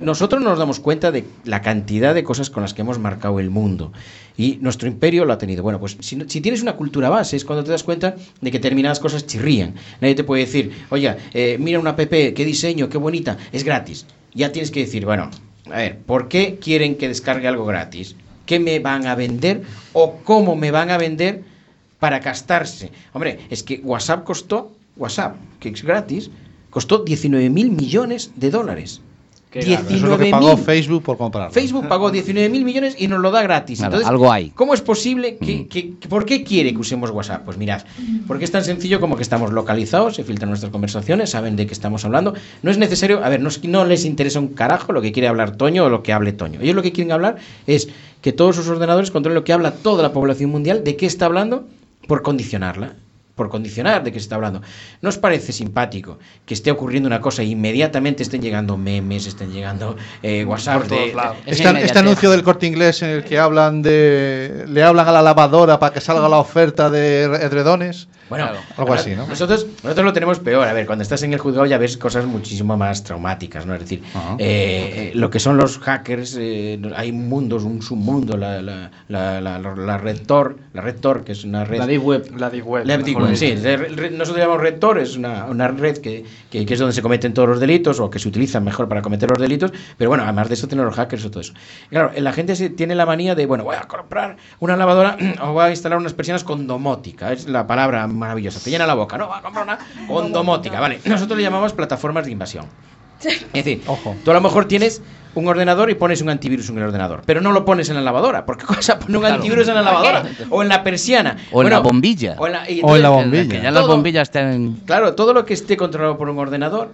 nosotros nos damos cuenta de la cantidad de cosas con las que hemos marcado el mundo. Y nuestro imperio lo ha tenido. Bueno, pues si, si tienes una cultura base es cuando te das cuenta de que determinadas cosas chirrían. Nadie te puede decir, oye, eh, mira una app, qué diseño, qué bonita, es gratis. Ya tienes que decir, bueno, a ver, ¿por qué quieren que descargue algo gratis? ¿Qué me van a vender o cómo me van a vender para gastarse? Hombre, es que WhatsApp costó, WhatsApp, que es gratis, costó 19 mil millones de dólares. Qué Eso es lo que 19 pagó. Facebook por comprarlo. Facebook pagó 19 mil millones y nos lo da gratis. Algo hay. ¿Cómo es posible que, que- que- ¿Por qué quiere que usemos WhatsApp? Pues mirad, porque es tan sencillo como que estamos localizados, se filtran nuestras conversaciones, saben de qué estamos hablando. No es necesario, a ver, no, es que no les interesa un carajo lo que quiere hablar Toño o lo que hable Toño. Ellos lo que quieren hablar es que todos sus ordenadores controlen lo que habla toda la población mundial, de qué está hablando, por condicionarla. Por condicionar de qué se está hablando. ¿No os parece simpático que esté ocurriendo una cosa e inmediatamente estén llegando memes, estén llegando eh, WhatsApp Por todos de, Este, este anuncio del corte inglés en el que hablan de. le hablan a la lavadora para que salga la oferta de edredones. Bueno, Claro. Algo así, ¿no? Nosotros, nosotros lo tenemos peor. A ver, cuando estás en el juzgado ya ves cosas muchísimo más traumáticas, ¿no? Es decir, eh, eh, lo que son los hackers, eh, hay mundos, un submundo, la, la, la, la, la red Tor, la red Tor, que es una red... La Deep Web. La Deep Web. La Deep Web, sí, nosotros llamamos red Tor, es una, una red que, que- que es donde se cometen todos los delitos o que se utilizan mejor para cometer los delitos, pero bueno, además de eso tienen los hackers o todo eso. Y claro, la gente se- tiene la manía de, bueno, voy a comprar una lavadora o voy a instalar unas persianas con domótica, es la palabra maravillosa, te llena la boca, no, voy a comprar una con domótica, vale, nosotros le llamamos plataformas de invasión. Es decir, Ojo. tú a lo mejor tienes un ordenador y pones un antivirus en el ordenador, pero no lo pones en la lavadora. ¿Por qué cosa pone un Claro. antivirus en la lavadora? O en la persiana. O en Bueno, la bombilla. O en la, y O en la entonces- bombilla. Que ya las Todo. bombillas están. Claro, todo lo que esté controlado por un ordenador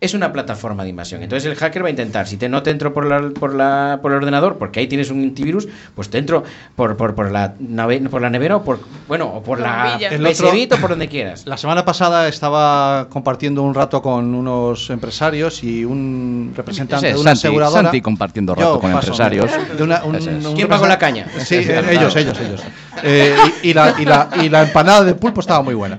es una plataforma de invasión. Entonces el hacker va a intentar, si te, no te entro por, la, por, la, por el ordenador, porque ahí tienes un antivirus, pues te entro por, por, por, la, nave, por la nevera o por, bueno, o por la Bombilla. El otro- por donde quieras. La semana pasada estaba compartiendo un rato con unos empresarios y un representante Ese es de una Santi, aseguradora. Santi compartiendo rato Yo con paso, empresarios. de una- un- es. un ¿Quién pagó la caña? Sí, eh, ellos, ellos, ellos. Eh, y, y la, y, la, y la empanada de pulpo estaba muy buena.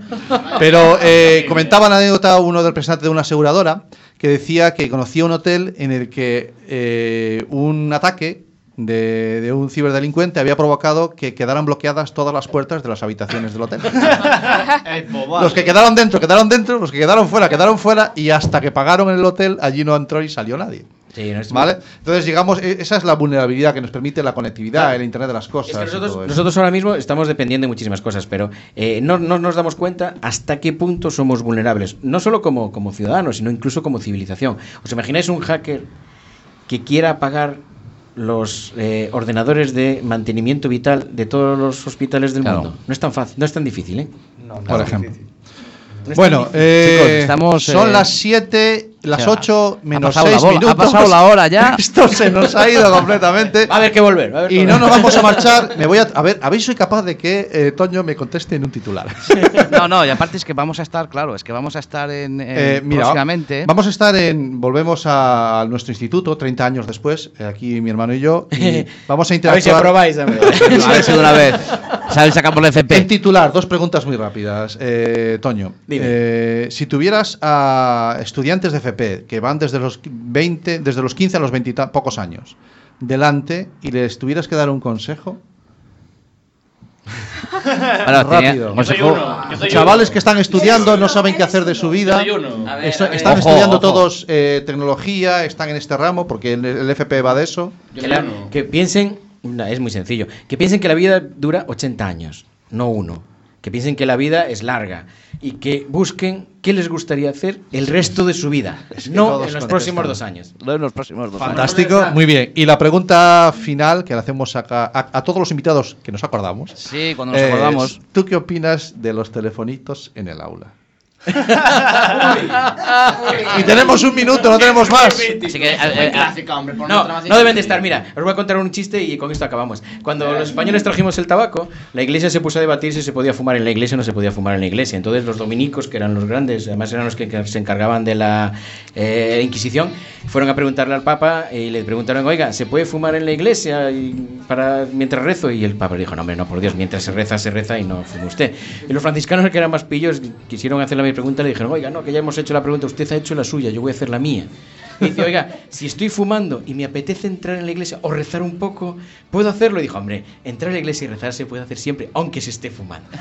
Pero eh, comentaba la anécdota uno del representante de una aseguradora que decía que conocía un hotel en el que eh, un ataque de, de un ciberdelincuente había provocado que quedaran bloqueadas todas las puertas de las habitaciones del hotel. los que quedaron dentro, quedaron dentro, los que quedaron fuera, quedaron fuera y hasta que pagaron en el hotel, allí no entró y salió nadie. Sí, no es- ¿Vale? Entonces, digamos, e- esa es la vulnerabilidad que nos permite la conectividad, Claro. el Internet de las cosas. Es que y todo nosotros, eso. nosotros ahora mismo estamos dependiendo de muchísimas cosas, pero eh, no, no nos damos cuenta hasta qué punto somos vulnerables. No solo como, como ciudadanos, sino incluso como civilización. ¿Os imagináis un hacker que quiera apagar los eh, ordenadores de mantenimiento vital de todos los hospitales del Claro. mundo? No es tan fácil, no es tan difícil, ¿eh? Por ejemplo. No es Bueno, tan difícil. eh, Chicos, estamos, son eh, las 7, las o sea, 8 ha menos pasado la 6 bola, ha minutos. pasado la hora ya. Esto se nos ha ido completamente. Va a haber que volver. a Y no nos vamos a marchar. Me voy a, a ver, a ver si soy capaz de que eh, Toño me conteste en un titular. No, no, y aparte es que vamos a estar, claro, es que vamos a estar en, en- Eh, mira, próximamente. vamos a estar en. Volvemos a, nuestro instituto 30 años después, eh, aquí mi hermano y yo. Y vamos a A ver si interactuar. aprobáis. A ver si de una vez. ¿Sabes? Sacamos el En FP. titular, dos preguntas muy rápidas. Eh, Toño, Dime. eh, si tuvieras a estudiantes de FP que van desde los 20, desde los 15 a los 20 y ta- pocos años, delante y les tuvieras que dar un consejo, Ahora, rápido. consejo- uno, Chavales uno. que están estudiando, no saben qué hacer de su vida. Ver, ver. están Ojo, estudiando ojo. todos eh, tecnología, están en este ramo, porque el, el FP va de eso. Que, la- que piensen, no, es muy sencillo, que piensen que la vida dura 80 años, no uno. Que piensen que la vida es larga y que busquen qué les gustaría hacer el resto de su vida, que no en los contestan. próximos dos años. Lo de los próximos dos años. Fantástico, muy bien. Y la pregunta final que le hacemos acá a, a todos los invitados que nos acordamos. Sí, cuando nos es, acordamos. ¿Tú qué opinas de los telefonitos en el aula? Y tenemos un minuto, no tenemos más. Así que, eh, eh, clásica, hombre. por No, no deben de estar. Mira, os voy a contar un chiste y con esto acabamos. Cuando los españoles trajimos el tabaco, la iglesia se puso a debatir si se podía fumar en la iglesia o no se podía fumar en la iglesia. Entonces los dominicos, que eran los grandes, además eran los que que se encargaban de la eh, Inquisición, fueron a preguntarle al Papa y le preguntaron, oiga, ¿se puede fumar en la iglesia y para mientras rezo? Y el Papa le dijo, no, hombre, no, por Dios, mientras se reza, se reza y no fume usted. Y los franciscanos, que eran más pillos, quisieron hacer la misma pregunta, le dijeron, oiga, no, que ya hemos hecho la pregunta, usted ha hecho la suya, yo voy a hacer la mía. Y dice, oiga, si estoy fumando y me apetece entrar en la iglesia o rezar un poco, ¿puedo hacerlo? Y dijo, hombre, entrar en la iglesia y rezar se puede hacer siempre, aunque se esté fumando.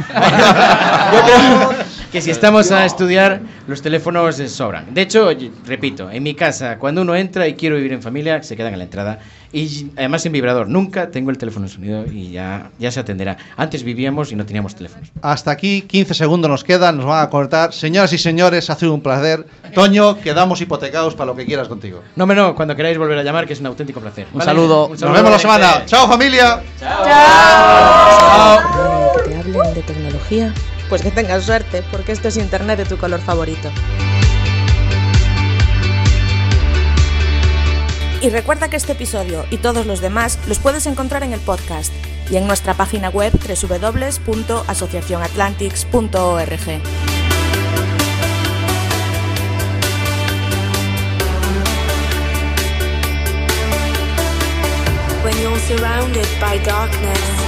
Yo creo que si estamos a estudiar, los teléfonos sobran. De hecho, repito, en mi casa, cuando uno entra y quiero vivir en familia, se quedan en la entrada. Y además en vibrador, nunca tengo el teléfono en sonido y ya, ya se atenderá. Antes vivíamos y no teníamos teléfonos. Hasta aquí, 15 segundos nos quedan, nos van a cortar. Señoras y señores, ha sido un placer. Toño, quedamos hipotecados para lo que quieras contigo. No, me no, cuando queráis volver a llamar, que es un auténtico placer. Un saludo. Nos vemos la semana. ¡Chao, familia! que te hablen de tecnología, pues que tengas suerte, porque esto es Internet de tu color favorito. Y recuerda que este episodio y todos los demás los puedes encontrar en el podcast y en nuestra página web www.asociacionatlantics.org. When you're surrounded by darkness.